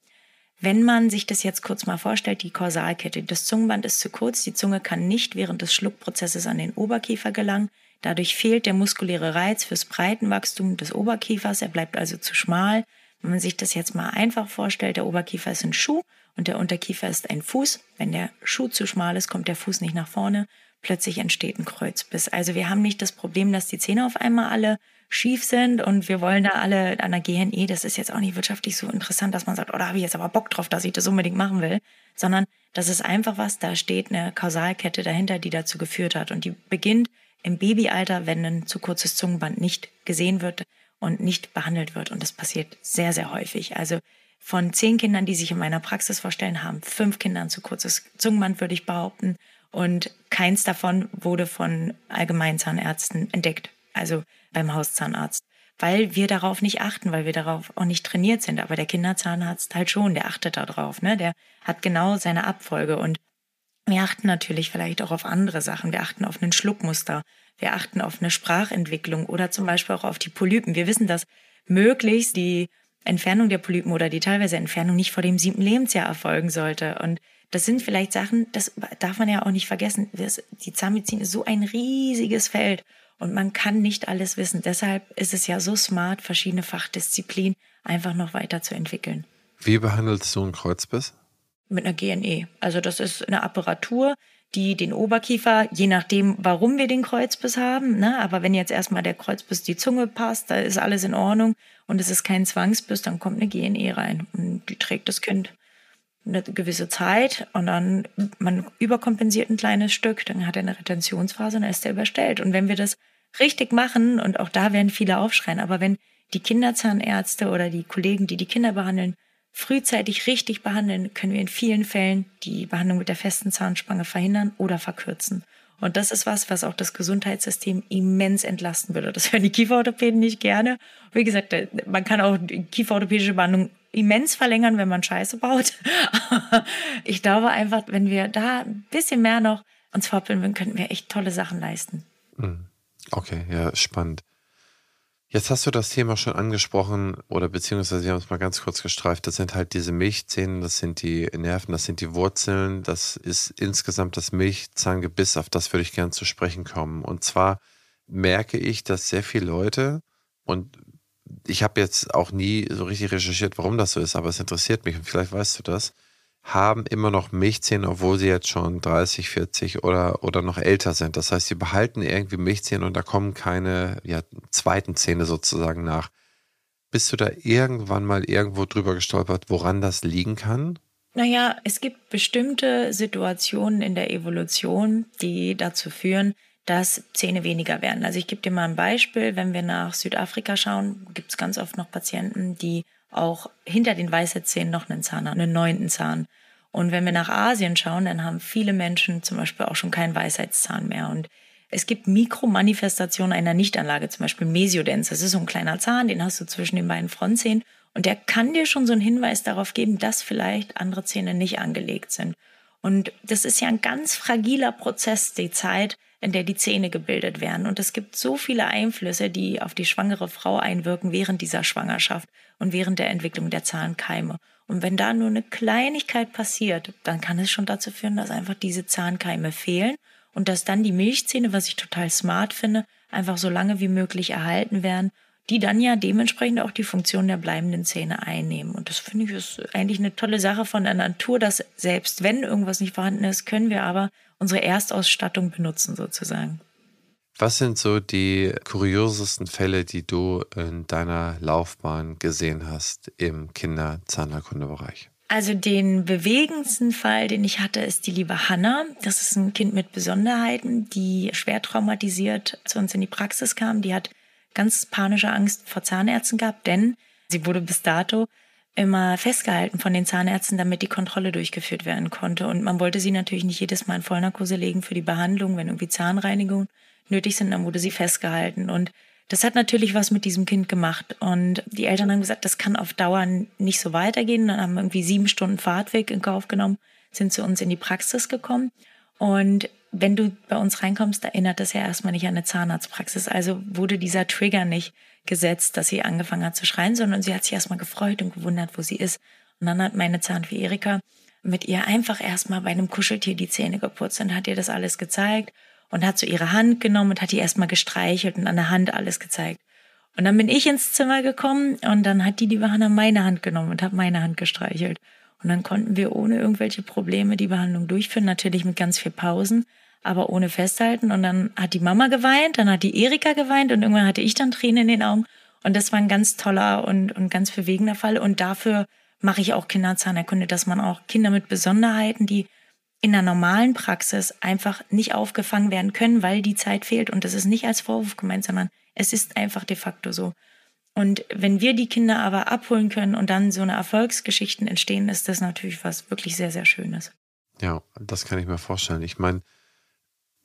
Wenn man sich das jetzt kurz mal vorstellt, die Kausalkette, das Zungenband ist zu kurz, die Zunge kann nicht während des Schluckprozesses an den Oberkiefer gelangen, dadurch fehlt der muskuläre Reiz fürs Breitenwachstum des Oberkiefers, er bleibt also zu schmal. Wenn man sich das jetzt mal einfach vorstellt, der Oberkiefer ist ein Schuh und der Unterkiefer ist ein Fuß. Wenn der Schuh zu schmal ist, kommt der Fuß nicht nach vorne. Plötzlich entsteht ein Kreuzbiss. Also wir haben nicht das Problem, dass die Zähne auf einmal alle schief sind und wir wollen da alle an der GNE, das ist jetzt auch nicht wirtschaftlich so interessant, dass man sagt, oh, da habe ich jetzt aber Bock drauf, dass ich das unbedingt machen will, sondern das ist einfach was, da steht eine Kausalkette dahinter, die dazu geführt hat und die beginnt im Babyalter, wenn ein zu kurzes Zungenband nicht gesehen wird und nicht behandelt wird und das passiert sehr, sehr häufig. Also von zehn Kindern, die sich in meiner Praxis vorstellen, haben fünf Kinder ein zu kurzes Zungenband, würde ich behaupten. Und keins davon wurde von Allgemeinzahnärzten entdeckt. Also beim Hauszahnarzt, weil wir darauf nicht achten, weil wir darauf auch nicht trainiert sind. Aber der Kinderzahnarzt halt schon, der achtet darauf, ne? Der hat genau seine Abfolge und wir achten natürlich vielleicht auch auf andere Sachen. Wir achten auf einen Schluckmuster. Wir achten auf eine Sprachentwicklung oder zum Beispiel auch auf die Polypen. Wir wissen, dass möglichst die Entfernung der Polypen oder die teilweise Entfernung nicht vor dem siebten Lebensjahr erfolgen sollte. Und Das sind vielleicht Sachen, das darf man ja auch nicht vergessen. Die Zahnmedizin ist so ein riesiges Feld und man kann nicht alles wissen. Deshalb ist es ja so smart, verschiedene Fachdisziplinen einfach noch weiterzuentwickeln. Wie behandelst du einen Kreuzbiss? Mit einer GNE. Also das ist eine Apparatur, die den Oberkiefer, je nachdem, warum wir den Kreuzbiss haben, ne, aber wenn jetzt erstmal der Kreuzbiss die Zunge passt, da ist alles in Ordnung und es ist kein Zwangsbiss, dann kommt eine GNE rein und die trägt das Kind eine gewisse Zeit und dann man überkompensiert ein kleines Stück, dann hat er eine Retentionsphase und dann ist er überstellt. Und wenn wir das richtig machen, und auch da werden viele aufschreien, aber wenn die Kinderzahnärzte oder die Kollegen, die die Kinder behandeln, frühzeitig richtig behandeln, können wir in vielen Fällen die Behandlung mit der festen Zahnspange verhindern oder verkürzen. Und das ist was, was auch das Gesundheitssystem immens entlasten würde. Das hören die Kieferorthopäden nicht gerne. Wie gesagt, man kann auch die kieferorthopädische Behandlung immens verlängern, wenn man Scheiße baut. ich glaube einfach, wenn wir da ein bisschen mehr noch uns fortbilden, könnten wir echt tolle Sachen leisten. Hm. Okay, ja, spannend. Jetzt hast du das Thema schon angesprochen oder beziehungsweise wir haben es mal ganz kurz gestreift. Das sind halt diese Milchzähne, das sind die Nerven, das sind die Wurzeln, das ist insgesamt das Milchzahngebiss, auf das würde ich gern zu sprechen kommen. Und zwar merke ich, dass sehr viele Leute und ich habe jetzt auch nie so richtig recherchiert, warum das so ist, aber es interessiert mich und vielleicht weißt du das, haben immer noch Milchzähne, obwohl sie jetzt schon 30, 40 oder, oder noch älter sind. Das heißt, sie behalten irgendwie Milchzähne und da kommen keine ja, zweiten Zähne sozusagen nach. Bist du da irgendwann mal irgendwo drüber gestolpert, woran das liegen kann? Naja, es gibt bestimmte Situationen in der Evolution, die dazu führen, dass Zähne weniger werden. Also ich gebe dir mal ein Beispiel. Wenn wir nach Südafrika schauen, gibt es ganz oft noch Patienten, die auch hinter den Weisheitszähnen noch einen Zahn haben, einen neunten Zahn. Und wenn wir nach Asien schauen, dann haben viele Menschen zum Beispiel auch schon keinen Weisheitszahn mehr. Und es gibt Mikromanifestationen einer Nichtanlage, zum Beispiel Mesiodens. Das ist so ein kleiner Zahn, den hast du zwischen den beiden Frontzähnen. Und der kann dir schon so einen Hinweis darauf geben, dass vielleicht andere Zähne nicht angelegt sind. Und das ist ja ein ganz fragiler Prozess, die Zeit, in der die Zähne gebildet werden. Und es gibt so viele Einflüsse, die auf die schwangere Frau einwirken während dieser Schwangerschaft und während der Entwicklung der Zahnkeime. Und wenn da nur eine Kleinigkeit passiert, dann kann es schon dazu führen, dass einfach diese Zahnkeime fehlen und dass dann die Milchzähne, was ich total smart finde, einfach so lange wie möglich erhalten werden, die dann ja dementsprechend auch die Funktion der bleibenden Zähne einnehmen. Und das finde ich ist eigentlich eine tolle Sache von der Natur, dass selbst wenn irgendwas nicht vorhanden ist, können wir aber unsere Erstausstattung benutzen sozusagen. Was sind so die kuriosesten Fälle, die du in deiner Laufbahn gesehen hast im Kinderzahnheilkundebereich? Also den bewegendsten Fall, den ich hatte, ist die liebe Hanna. Das ist ein Kind mit Besonderheiten, die schwer traumatisiert zu uns in die Praxis kam. Die hat ganz panische Angst vor Zahnärzten gehabt, denn sie wurde bis dato immer festgehalten von den Zahnärzten, damit die Kontrolle durchgeführt werden konnte. Und man wollte sie natürlich nicht jedes Mal in Vollnarkose legen für die Behandlung, wenn irgendwie Zahnreinigung nötig sind, dann wurde sie festgehalten. Und das hat natürlich was mit diesem Kind gemacht. Und die Eltern haben gesagt, das kann auf Dauer nicht so weitergehen. Dann haben irgendwie sieben Stunden Fahrtweg in Kauf genommen, sind zu uns in die Praxis gekommen. Und wenn du bei uns reinkommst, erinnert das ja erstmal nicht an eine Zahnarztpraxis. Also wurde dieser Trigger nicht gesetzt, dass sie angefangen hat zu schreien, sondern sie hat sich erstmal gefreut und gewundert, wo sie ist. Und dann hat meine Zahnfee Erika mit ihr einfach erstmal bei einem Kuscheltier die Zähne geputzt und hat ihr das alles gezeigt und hat so ihre Hand genommen und hat die erstmal gestreichelt und an der Hand alles gezeigt. Und dann bin ich ins Zimmer gekommen und dann hat die die Hanna meine Hand genommen und hat meine Hand gestreichelt. Und dann konnten wir ohne irgendwelche Probleme die Behandlung durchführen, natürlich mit ganz viel Pausen aber ohne festhalten. Und dann hat die Mama geweint, dann hat die Erika geweint und irgendwann hatte ich dann Tränen in den Augen. Und das war ein ganz toller und, und ganz bewegender Fall. Und dafür mache ich auch Kinderzahnerkunde, dass man auch Kinder mit Besonderheiten, die in der normalen Praxis einfach nicht aufgefangen werden können, weil die Zeit fehlt. Und das ist nicht als Vorwurf gemeint, sondern es ist einfach de facto so. Und wenn wir die Kinder aber abholen können und dann so eine Erfolgsgeschichten entstehen, ist das natürlich was wirklich sehr, sehr Schönes. Ja, das kann ich mir vorstellen. Ich meine,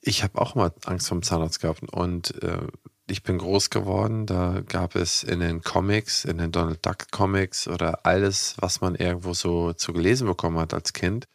ich habe auch mal Angst vom Zahnarzt gehabt und äh, ich bin groß geworden. Da gab es in den Comics, in den Donald Duck Comics oder alles, was man irgendwo so zu gelesen bekommen hat als Kind.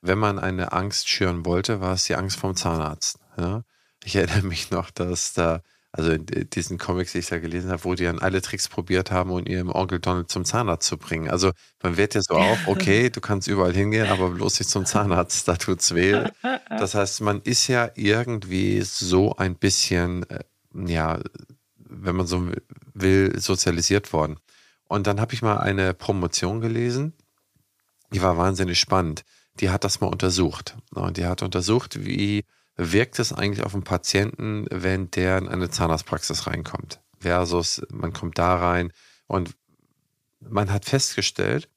Wenn man eine Angst schüren wollte, war es die Angst vom Zahnarzt. Ja? Ich erinnere mich noch, dass da also in diesen Comics, die ich da gelesen habe, wo die dann alle Tricks probiert haben, um ihren Onkel Donald zum Zahnarzt zu bringen. Also man wird ja so auf, okay, du kannst überall hingehen, aber bloß nicht zum Zahnarzt, da tut's weh. Das heißt, man ist ja irgendwie so ein bisschen, äh, ja, wenn man so will, sozialisiert worden. Und dann habe ich mal eine Promotion gelesen, die war wahnsinnig spannend. Die hat das mal untersucht. Und die hat untersucht, wie wirkt es eigentlich auf einen Patienten, wenn der in eine Zahnarztpraxis reinkommt? Versus, man kommt da rein und man hat festgestellt,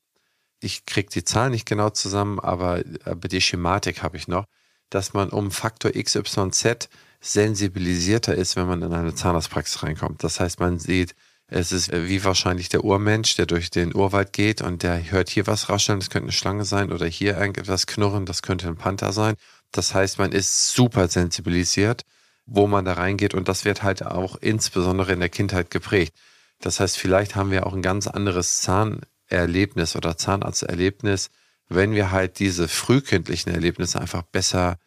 ich kriege die Zahlen nicht genau zusammen, aber, aber die Schematik habe ich noch, dass man um Faktor XYZ sensibilisierter ist, wenn man in eine Zahnarztpraxis reinkommt. Das heißt, man sieht, es ist wie wahrscheinlich der Urmensch, der durch den Urwald geht und der hört hier was rascheln, das könnte eine Schlange sein, oder hier irgendetwas knurren, das könnte ein Panther sein. Das heißt, man ist super sensibilisiert, wo man da reingeht und das wird halt auch insbesondere in der Kindheit geprägt. Das heißt, vielleicht haben wir auch ein ganz anderes Zahnerlebnis oder Zahnarzterlebnis, wenn wir halt diese frühkindlichen Erlebnisse einfach besser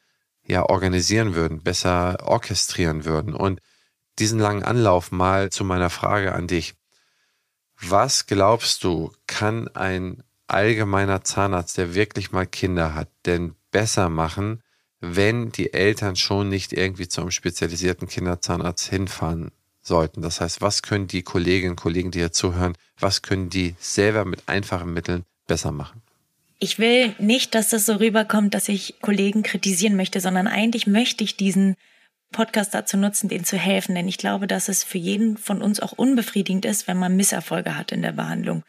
ja organisieren würden, besser orchestrieren würden und diesen langen Anlauf mal zu meiner Frage an dich. Was glaubst du, kann ein allgemeiner Zahnarzt, der wirklich mal Kinder hat, denn besser machen, wenn die Eltern schon nicht irgendwie zu einem spezialisierten Kinderzahnarzt hinfahren sollten. Das heißt, was können die Kolleginnen und Kollegen, die hier zuhören, was können die selber mit einfachen Mitteln besser machen? Ich will nicht, dass das so rüberkommt, dass ich Kollegen kritisieren möchte, sondern eigentlich möchte ich diesen Podcast dazu nutzen, denen zu helfen, denn ich glaube, dass es für jeden von uns auch unbefriedigend ist, wenn man Misserfolge hat in der Behandlung.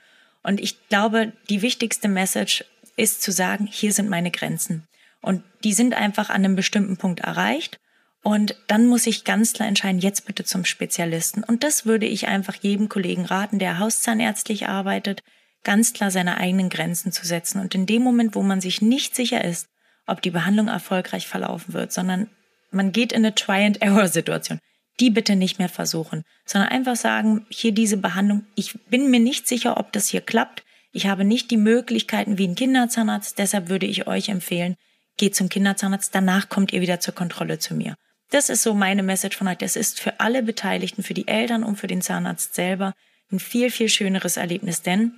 Und ich glaube, die wichtigste Message ist zu sagen, hier sind meine Grenzen. Und die sind einfach an einem bestimmten Punkt erreicht. Und dann muss ich ganz klar entscheiden, jetzt bitte zum Spezialisten. Und das würde ich einfach jedem Kollegen raten, der hauszahnärztlich arbeitet, ganz klar seine eigenen Grenzen zu setzen. Und in dem Moment, wo man sich nicht sicher ist, ob die Behandlung erfolgreich verlaufen wird, sondern man geht in eine Try-and-Error-Situation, die bitte nicht mehr versuchen, sondern einfach sagen, hier diese Behandlung, ich bin mir nicht sicher, ob das hier klappt. Ich habe nicht die Möglichkeiten wie ein Kinderzahnarzt, deshalb würde ich euch empfehlen, geht zum Kinderzahnarzt, danach kommt ihr wieder zur Kontrolle zu mir. Das ist so meine Message von heute. Es ist für alle Beteiligten, für die Eltern und für den Zahnarzt selber ein viel, viel schöneres Erlebnis, denn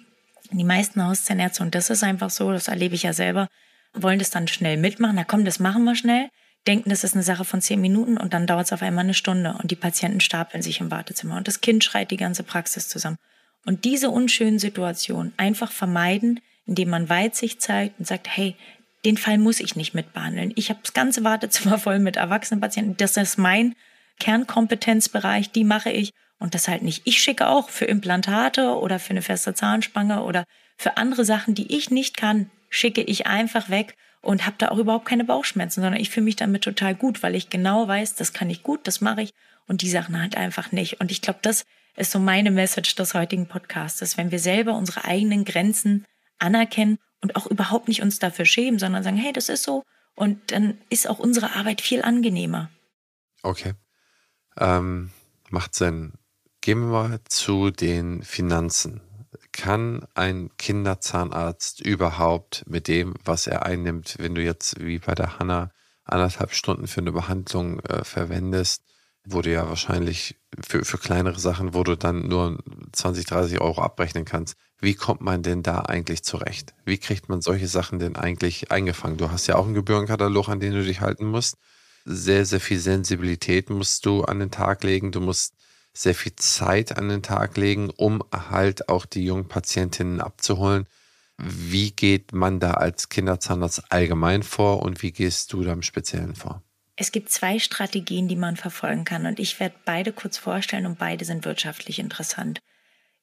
die meisten Hauszahnärzte, und das ist einfach so, das erlebe ich ja selber, wollen das dann schnell mitmachen. Na komm, das machen wir schnell. Denken, das ist eine Sache von zehn Minuten und dann dauert es auf einmal eine Stunde und die Patienten stapeln sich im Wartezimmer und das Kind schreit die ganze Praxis zusammen. Und diese unschönen Situationen einfach vermeiden, indem man Weitsicht zeigt und sagt, hey, den Fall muss ich nicht mitbehandeln. Ich habe das ganze Wartezimmer voll mit erwachsenen Patienten. Das ist mein Kernkompetenzbereich, die mache ich. Und das halt nicht. Ich schicke auch für Implantate oder für eine feste Zahnspange oder für andere Sachen, die ich nicht kann, schicke ich einfach weg und habe da auch überhaupt keine Bauchschmerzen, sondern ich fühle mich damit total gut, weil ich genau weiß, das kann ich gut, das mache ich und die Sachen halt einfach nicht. Und ich glaube, das ist so meine Message des heutigen Podcasts, wenn wir selber unsere eigenen Grenzen anerkennen und auch überhaupt nicht uns dafür schämen, sondern sagen, hey, das ist so. Und dann ist auch unsere Arbeit viel angenehmer. Okay. Ähm, macht Sinn. Gehen wir mal zu den Finanzen. Kann ein Kinderzahnarzt überhaupt mit dem, was er einnimmt, wenn du jetzt wie bei der Hanna anderthalb Stunden für eine Behandlung äh, verwendest, wo du ja wahrscheinlich für, für kleinere Sachen, wo du dann nur 20, 30 Euro abrechnen kannst. Wie kommt man denn da eigentlich zurecht? Wie kriegt man solche Sachen denn eigentlich eingefangen? Du hast ja auch einen Gebührenkatalog, an den du dich halten musst. Sehr, sehr viel Sensibilität musst du an den Tag legen. Du musst sehr viel Zeit an den Tag legen, um halt auch die jungen Patientinnen abzuholen. Wie geht man da als Kinderzahnarzt allgemein vor und wie gehst du da im Speziellen vor? Es gibt zwei Strategien, die man verfolgen kann und ich werde beide kurz vorstellen und beide sind wirtschaftlich interessant.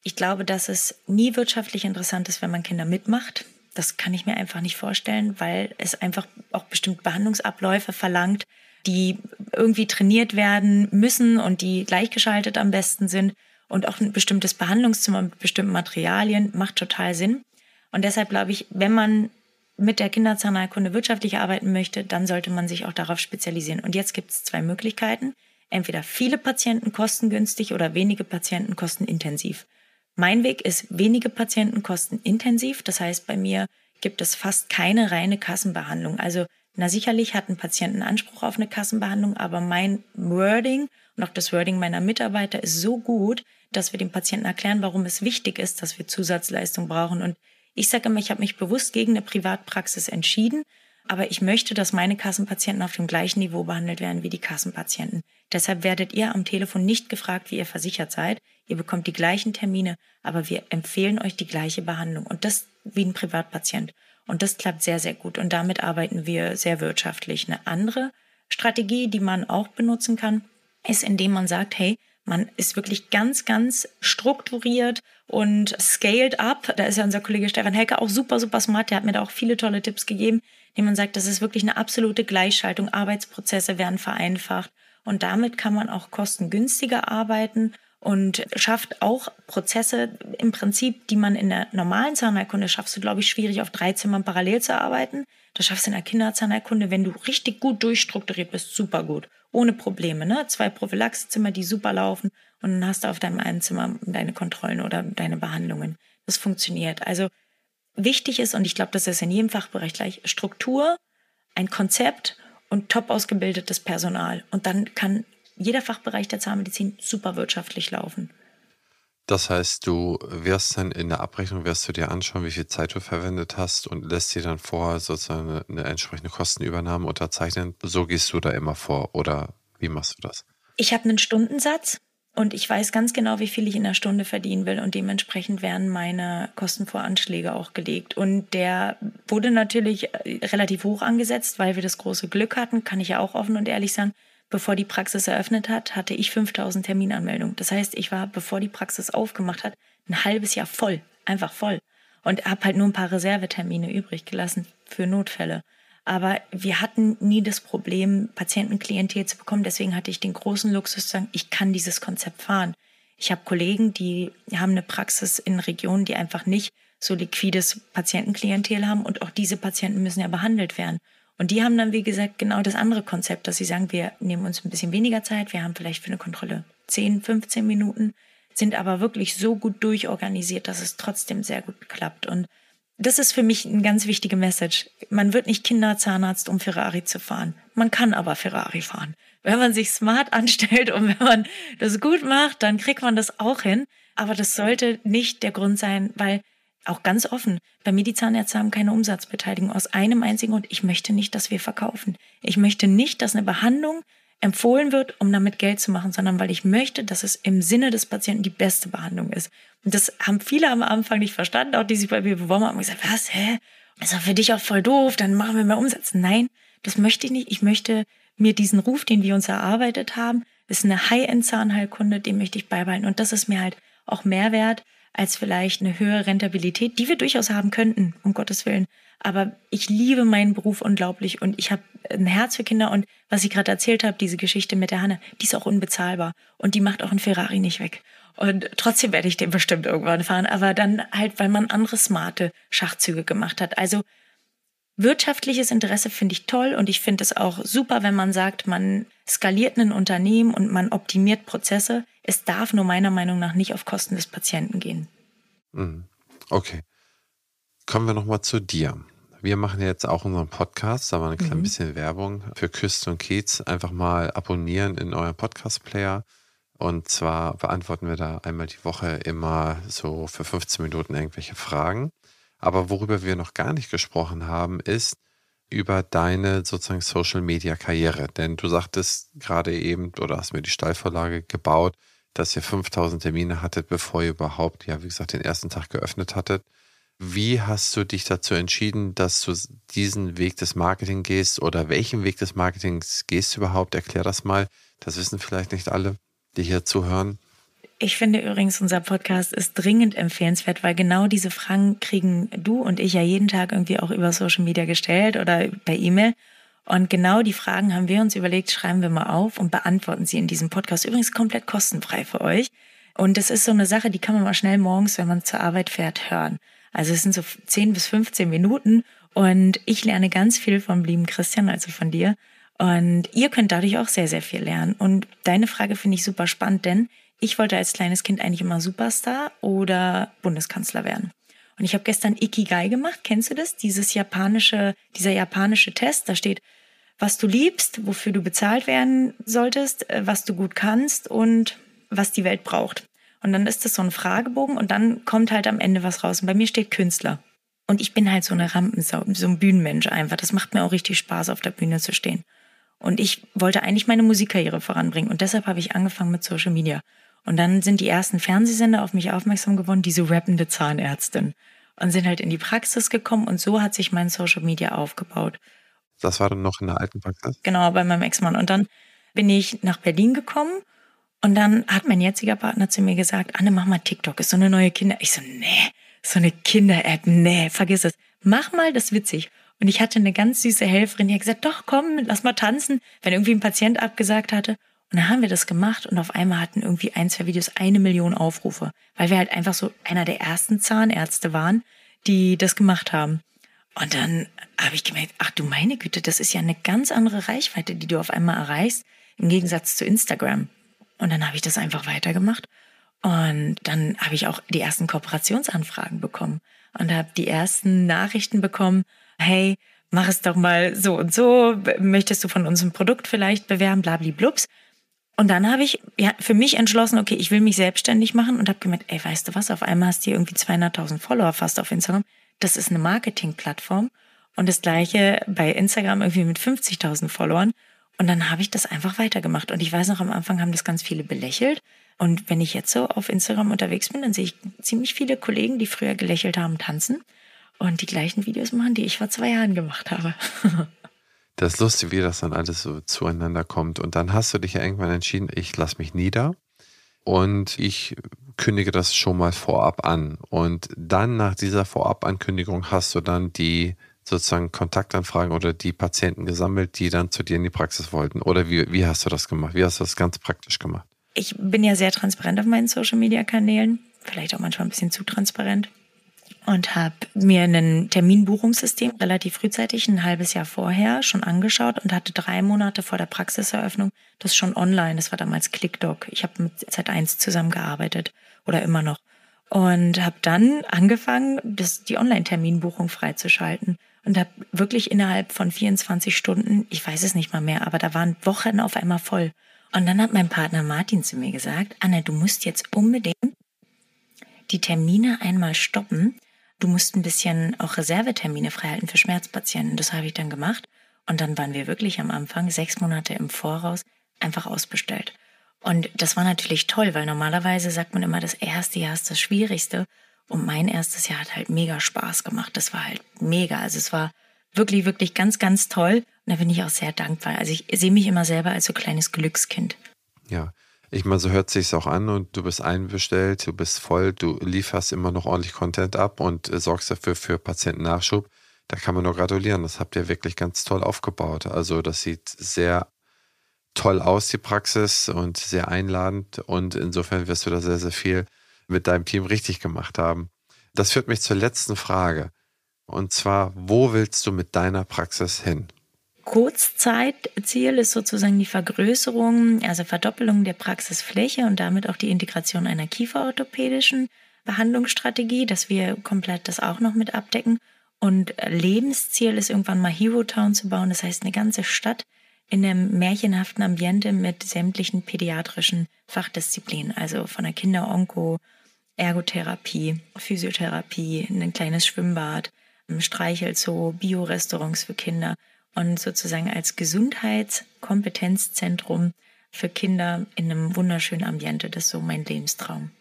Ich glaube, dass es nie wirtschaftlich interessant ist, wenn man Kinder mitmacht. Das kann ich mir einfach nicht vorstellen, weil es einfach auch bestimmte Behandlungsabläufe verlangt, die irgendwie trainiert werden müssen und die gleichgeschaltet am besten sind. Und auch ein bestimmtes Behandlungszimmer mit bestimmten Materialien macht total Sinn. Und deshalb glaube ich, wenn man mit der Kinderzahnheilkunde wirtschaftlich arbeiten möchte, dann sollte man sich auch darauf spezialisieren. Und jetzt gibt es zwei Möglichkeiten. Entweder viele Patienten kostengünstig oder wenige Patienten kostenintensiv. Mein Weg ist wenige Patienten kostenintensiv. Das heißt, bei mir gibt es fast keine reine Kassenbehandlung. Also, na sicherlich hat ein Patient einen Anspruch auf eine Kassenbehandlung, aber mein Wording Und auch das Wording meiner Mitarbeiter ist so gut, dass wir dem Patienten erklären, warum es wichtig ist, dass wir Zusatzleistung brauchen. Und ich sage immer, ich habe mich bewusst gegen eine Privatpraxis entschieden, aber ich möchte, dass meine Kassenpatienten auf dem gleichen Niveau behandelt werden wie die Kassenpatienten. Deshalb werdet ihr am Telefon nicht gefragt, wie ihr versichert seid. Ihr bekommt die gleichen Termine, aber wir empfehlen euch die gleiche Behandlung. Und das wie ein Privatpatient. Und das klappt sehr, sehr gut. Und damit arbeiten wir sehr wirtschaftlich. Eine andere Strategie, die man auch benutzen kann, ist, indem man sagt, hey, man ist wirklich ganz, ganz strukturiert und scaled up. Da ist ja unser Kollege Stefan Helker auch super, super smart. Der hat mir da auch viele tolle Tipps gegeben, indem man sagt, das ist wirklich eine absolute Gleichschaltung. Arbeitsprozesse werden vereinfacht. Und damit kann man auch kostengünstiger arbeiten und schafft auch Prozesse im Prinzip, die man in der normalen Zahnheilkunde schaffst du, glaube ich, schwierig auf drei Zimmern parallel zu arbeiten. Das schaffst du in der Kinderzahnheilkunde, wenn du richtig gut durchstrukturiert bist, super gut ohne Probleme. Ne? Zwei Prophylaxezimmer, die super laufen und dann hast du auf deinem einen Zimmer deine Kontrollen oder deine Behandlungen. Das funktioniert. Also wichtig ist, und ich glaube, das ist in jedem Fachbereich gleich, Struktur, ein Konzept und top ausgebildetes Personal. Und dann kann jeder Fachbereich der Zahnmedizin super wirtschaftlich laufen. Das heißt, du wirst dann in der Abrechnung, wirst du dir anschauen, wie viel Zeit du verwendet hast und lässt dir dann vorher sozusagen eine, eine entsprechende Kostenübernahme unterzeichnen. So gehst du da immer vor oder wie machst du das? Ich habe einen Stundensatz und ich weiß ganz genau, wie viel ich in der Stunde verdienen will und dementsprechend werden meine Kostenvoranschläge auch gelegt. Und der wurde natürlich äh, relativ hoch angesetzt, weil wir das große Glück hatten, kann ich ja auch offen und ehrlich sagen bevor die Praxis eröffnet hat, hatte ich 5000 Terminanmeldungen. Das heißt, ich war, bevor die Praxis aufgemacht hat, ein halbes Jahr voll, einfach voll. Und habe halt nur ein paar Reservetermine übrig gelassen für Notfälle. Aber wir hatten nie das Problem, Patientenklientel zu bekommen. Deswegen hatte ich den großen Luxus zu sagen, ich kann dieses Konzept fahren. Ich habe Kollegen, die haben eine Praxis in Regionen, die einfach nicht so liquides Patientenklientel haben und auch diese Patienten müssen ja behandelt werden. Und die haben dann, wie gesagt, genau das andere Konzept, dass sie sagen, wir nehmen uns ein bisschen weniger Zeit, wir haben vielleicht für eine Kontrolle 10, 15 Minuten, sind aber wirklich so gut durchorganisiert, dass es trotzdem sehr gut klappt. Und das ist für mich eine ganz wichtige Message. Man wird nicht Kinderzahnarzt, um Ferrari zu fahren. Man kann aber Ferrari fahren. Wenn man sich smart anstellt und wenn man das gut macht, dann kriegt man das auch hin. Aber das sollte nicht der Grund sein, weil auch ganz offen, bei mir die Zahnärzte haben keine Umsatzbeteiligung aus einem einzigen Grund. Ich möchte nicht, dass wir verkaufen. Ich möchte nicht, dass eine Behandlung empfohlen wird, um damit Geld zu machen, sondern weil ich möchte, dass es im Sinne des Patienten die beste Behandlung ist. Und das haben viele am Anfang nicht verstanden, auch die sich bei mir beworben haben und gesagt, was, hä? Das ist doch für dich auch voll doof, dann machen wir mehr Umsatz. Nein, das möchte ich nicht. Ich möchte mir diesen Ruf, den wir uns erarbeitet haben, ist eine High-End-Zahnheilkunde, den möchte ich beibehalten. Und das ist mir halt auch Mehrwert, als vielleicht eine höhere Rentabilität, die wir durchaus haben könnten, um Gottes Willen. Aber ich liebe meinen Beruf unglaublich und ich habe ein Herz für Kinder und was ich gerade erzählt habe, diese Geschichte mit der Hanne, die ist auch unbezahlbar und die macht auch ein Ferrari nicht weg. Und trotzdem werde ich den bestimmt irgendwann fahren, aber dann halt, weil man andere smarte Schachzüge gemacht hat. Also wirtschaftliches Interesse finde ich toll und ich finde es auch super, wenn man sagt, man skaliert ein Unternehmen und man optimiert Prozesse. Es darf nur meiner Meinung nach nicht auf Kosten des Patienten gehen. Mhm. Okay. Kommen wir nochmal zu dir. Wir machen jetzt auch unseren Podcast, aber ein klein mhm. bisschen Werbung für Küste und Kiez. Einfach mal abonnieren in eurem Podcast-Player. Und zwar beantworten wir da einmal die Woche immer so für 15 Minuten irgendwelche Fragen. Aber worüber wir noch gar nicht gesprochen haben, ist über deine sozusagen Social Media Karriere. Denn du sagtest gerade eben oder hast mir die Steilvorlage gebaut, dass ihr 5000 Termine hattet, bevor ihr überhaupt, ja, wie gesagt, den ersten Tag geöffnet hattet. Wie hast du dich dazu entschieden, dass du diesen Weg des Marketing gehst oder welchen Weg des Marketings gehst du überhaupt? Erklär das mal. Das wissen vielleicht nicht alle, die hier zuhören. Ich finde übrigens, unser Podcast ist dringend empfehlenswert, weil genau diese Fragen kriegen du und ich ja jeden Tag irgendwie auch über Social Media gestellt oder per E-Mail. Und genau die Fragen haben wir uns überlegt, schreiben wir mal auf und beantworten sie in diesem Podcast. Übrigens komplett kostenfrei für euch. Und das ist so eine Sache, die kann man mal schnell morgens, wenn man zur Arbeit fährt, hören. Also es sind so 10 bis 15 Minuten und ich lerne ganz viel vom lieben Christian, also von dir. Und ihr könnt dadurch auch sehr, sehr viel lernen. Und deine Frage finde ich super spannend, denn ich wollte als kleines Kind eigentlich immer Superstar oder Bundeskanzler werden. Und ich habe gestern Ikigai gemacht. Kennst du das? Dieses japanische, dieser japanische Test. Da steht was du liebst, wofür du bezahlt werden solltest, äh, was du gut kannst und was die Welt braucht. Und dann ist das so ein Fragebogen und dann kommt halt am Ende was raus. Und bei mir steht Künstler. Und ich bin halt so eine Rampensau, so ein Bühnenmensch einfach. Das macht mir auch richtig Spaß, auf der Bühne zu stehen. Und ich wollte eigentlich meine Musikkarriere voranbringen. Und deshalb habe ich angefangen mit Social Media. Und dann sind die ersten Fernsehsender auf mich aufmerksam geworden, diese rappende Zahnärztin. Und sind halt in die Praxis gekommen und so hat sich mein Social Media aufgebaut. Das war dann noch in der alten Praxis? Genau, bei meinem Ex-Mann. Und dann bin ich nach Berlin gekommen und dann hat mein jetziger Partner zu mir gesagt, Anne, mach mal TikTok, ist so eine neue Kinder. Ich so, nee, so eine Kinder-App, nee, vergiss es. Mach mal, das witzig. Und ich hatte eine ganz süße Helferin, die hat gesagt, doch, komm, lass mal tanzen, wenn irgendwie ein Patient abgesagt hatte. Und dann haben wir das gemacht und auf einmal hatten irgendwie ein, zwei Videos eine Million Aufrufe, weil wir halt einfach so einer der ersten Zahnärzte waren, die das gemacht haben. Und dann habe ich gemerkt, ach du meine Güte, das ist ja eine ganz andere Reichweite, die du auf einmal erreichst, im Gegensatz zu Instagram. Und dann habe ich das einfach weitergemacht. Und dann habe ich auch die ersten Kooperationsanfragen bekommen und habe die ersten Nachrichten bekommen, hey, mach es doch mal so und so, möchtest du von unserem Produkt vielleicht bewerben, blabli-blubs. Und dann habe ich ja, für mich entschlossen, okay, ich will mich selbstständig machen und habe gemerkt, ey, weißt du was, auf einmal hast du irgendwie 200.000 Follower fast auf Instagram. Das ist eine Marketingplattform. Und das gleiche bei Instagram irgendwie mit 50.000 Followern. Und dann habe ich das einfach weitergemacht. Und ich weiß noch, am Anfang haben das ganz viele belächelt. Und wenn ich jetzt so auf Instagram unterwegs bin, dann sehe ich ziemlich viele Kollegen, die früher gelächelt haben, tanzen und die gleichen Videos machen, die ich vor zwei Jahren gemacht habe. das ist lustig, wie das dann alles so zueinander kommt. Und dann hast du dich ja irgendwann entschieden, ich lasse mich nieder und ich kündige das schon mal vorab an. Und dann nach dieser Vorabankündigung hast du dann die sozusagen Kontaktanfragen oder die Patienten gesammelt, die dann zu dir in die Praxis wollten? Oder wie, wie hast du das gemacht? Wie hast du das ganz praktisch gemacht? Ich bin ja sehr transparent auf meinen Social-Media-Kanälen, vielleicht auch manchmal ein bisschen zu transparent und habe mir ein Terminbuchungssystem relativ frühzeitig, ein halbes Jahr vorher, schon angeschaut und hatte drei Monate vor der Praxiseröffnung das schon online. Das war damals ClickDoc. Ich habe mit Z1 zusammengearbeitet oder immer noch und habe dann angefangen, das, die Online-Terminbuchung freizuschalten und habe wirklich innerhalb von 24 Stunden, ich weiß es nicht mal mehr, aber da waren Wochen auf einmal voll. Und dann hat mein Partner Martin zu mir gesagt, Anne, du musst jetzt unbedingt die Termine einmal stoppen. Du musst ein bisschen auch Reservetermine freihalten für Schmerzpatienten. Das habe ich dann gemacht. Und dann waren wir wirklich am Anfang sechs Monate im Voraus einfach ausbestellt. Und das war natürlich toll, weil normalerweise sagt man immer, das erste Jahr ist das Schwierigste. Und mein erstes Jahr hat halt mega Spaß gemacht. Das war halt mega. Also es war wirklich, wirklich ganz, ganz toll. Und da bin ich auch sehr dankbar. Also ich sehe mich immer selber als so kleines Glückskind. Ja. Ich meine, so hört sich's auch an und du bist einbestellt, du bist voll, du lieferst immer noch ordentlich Content ab und äh, sorgst dafür für Patientennachschub. Da kann man nur gratulieren. Das habt ihr wirklich ganz toll aufgebaut. Also das sieht sehr toll aus, die Praxis und sehr einladend. Und insofern wirst du da sehr, sehr viel mit deinem Team richtig gemacht haben. Das führt mich zur letzten Frage. Und zwar, wo willst du mit deiner Praxis hin? Kurzzeitziel ist sozusagen die Vergrößerung, also Verdoppelung der Praxisfläche und damit auch die Integration einer kieferorthopädischen Behandlungsstrategie, dass wir komplett das auch noch mit abdecken. Und Lebensziel ist irgendwann mal Hero Town zu bauen, das heißt eine ganze Stadt in einem märchenhaften Ambiente mit sämtlichen pädiatrischen Fachdisziplinen, also von der Kinderonko, Ergotherapie, Physiotherapie, ein kleines Schwimmbad, Streichelzoo, Biorestaurants für Kinder und sozusagen als Gesundheitskompetenzzentrum für Kinder in einem wunderschönen Ambiente. Das ist so mein Lebenstraum.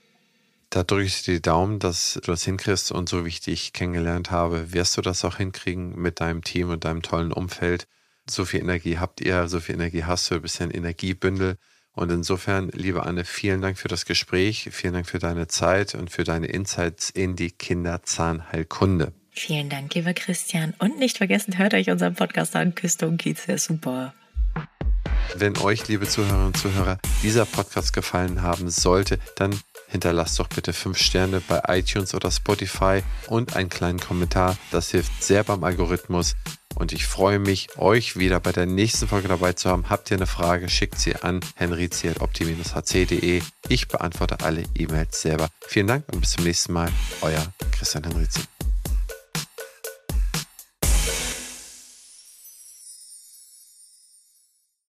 Da drücke ich dir die Daumen, dass du das hinkriegst und so wie ich dich kennengelernt habe, wirst du das auch hinkriegen mit deinem Team und deinem tollen Umfeld. So viel Energie habt ihr, so viel Energie hast du, bist ja ein Energiebündel. Und insofern, liebe Anne, vielen Dank für das Gespräch, vielen Dank für deine Zeit und für deine Insights in die Kinderzahnheilkunde. Vielen Dank, lieber Christian. Und nicht vergessen, hört euch unseren Podcast an. Küste und Kiez, der ist super. Wenn euch, liebe Zuhörerinnen und Zuhörer, dieser Podcast gefallen haben sollte, dann hinterlasst doch bitte fünf Sterne bei iTunes oder Spotify und einen kleinen Kommentar. Das hilft sehr beim Algorithmus. Und ich freue mich, euch wieder bei der nächsten Folge dabei zu haben. Habt ihr eine Frage, schickt sie an henrizi.opti-hc.de. Ich beantworte alle E-Mails selber. Vielen Dank und bis zum nächsten Mal. Euer Christian Henrizi.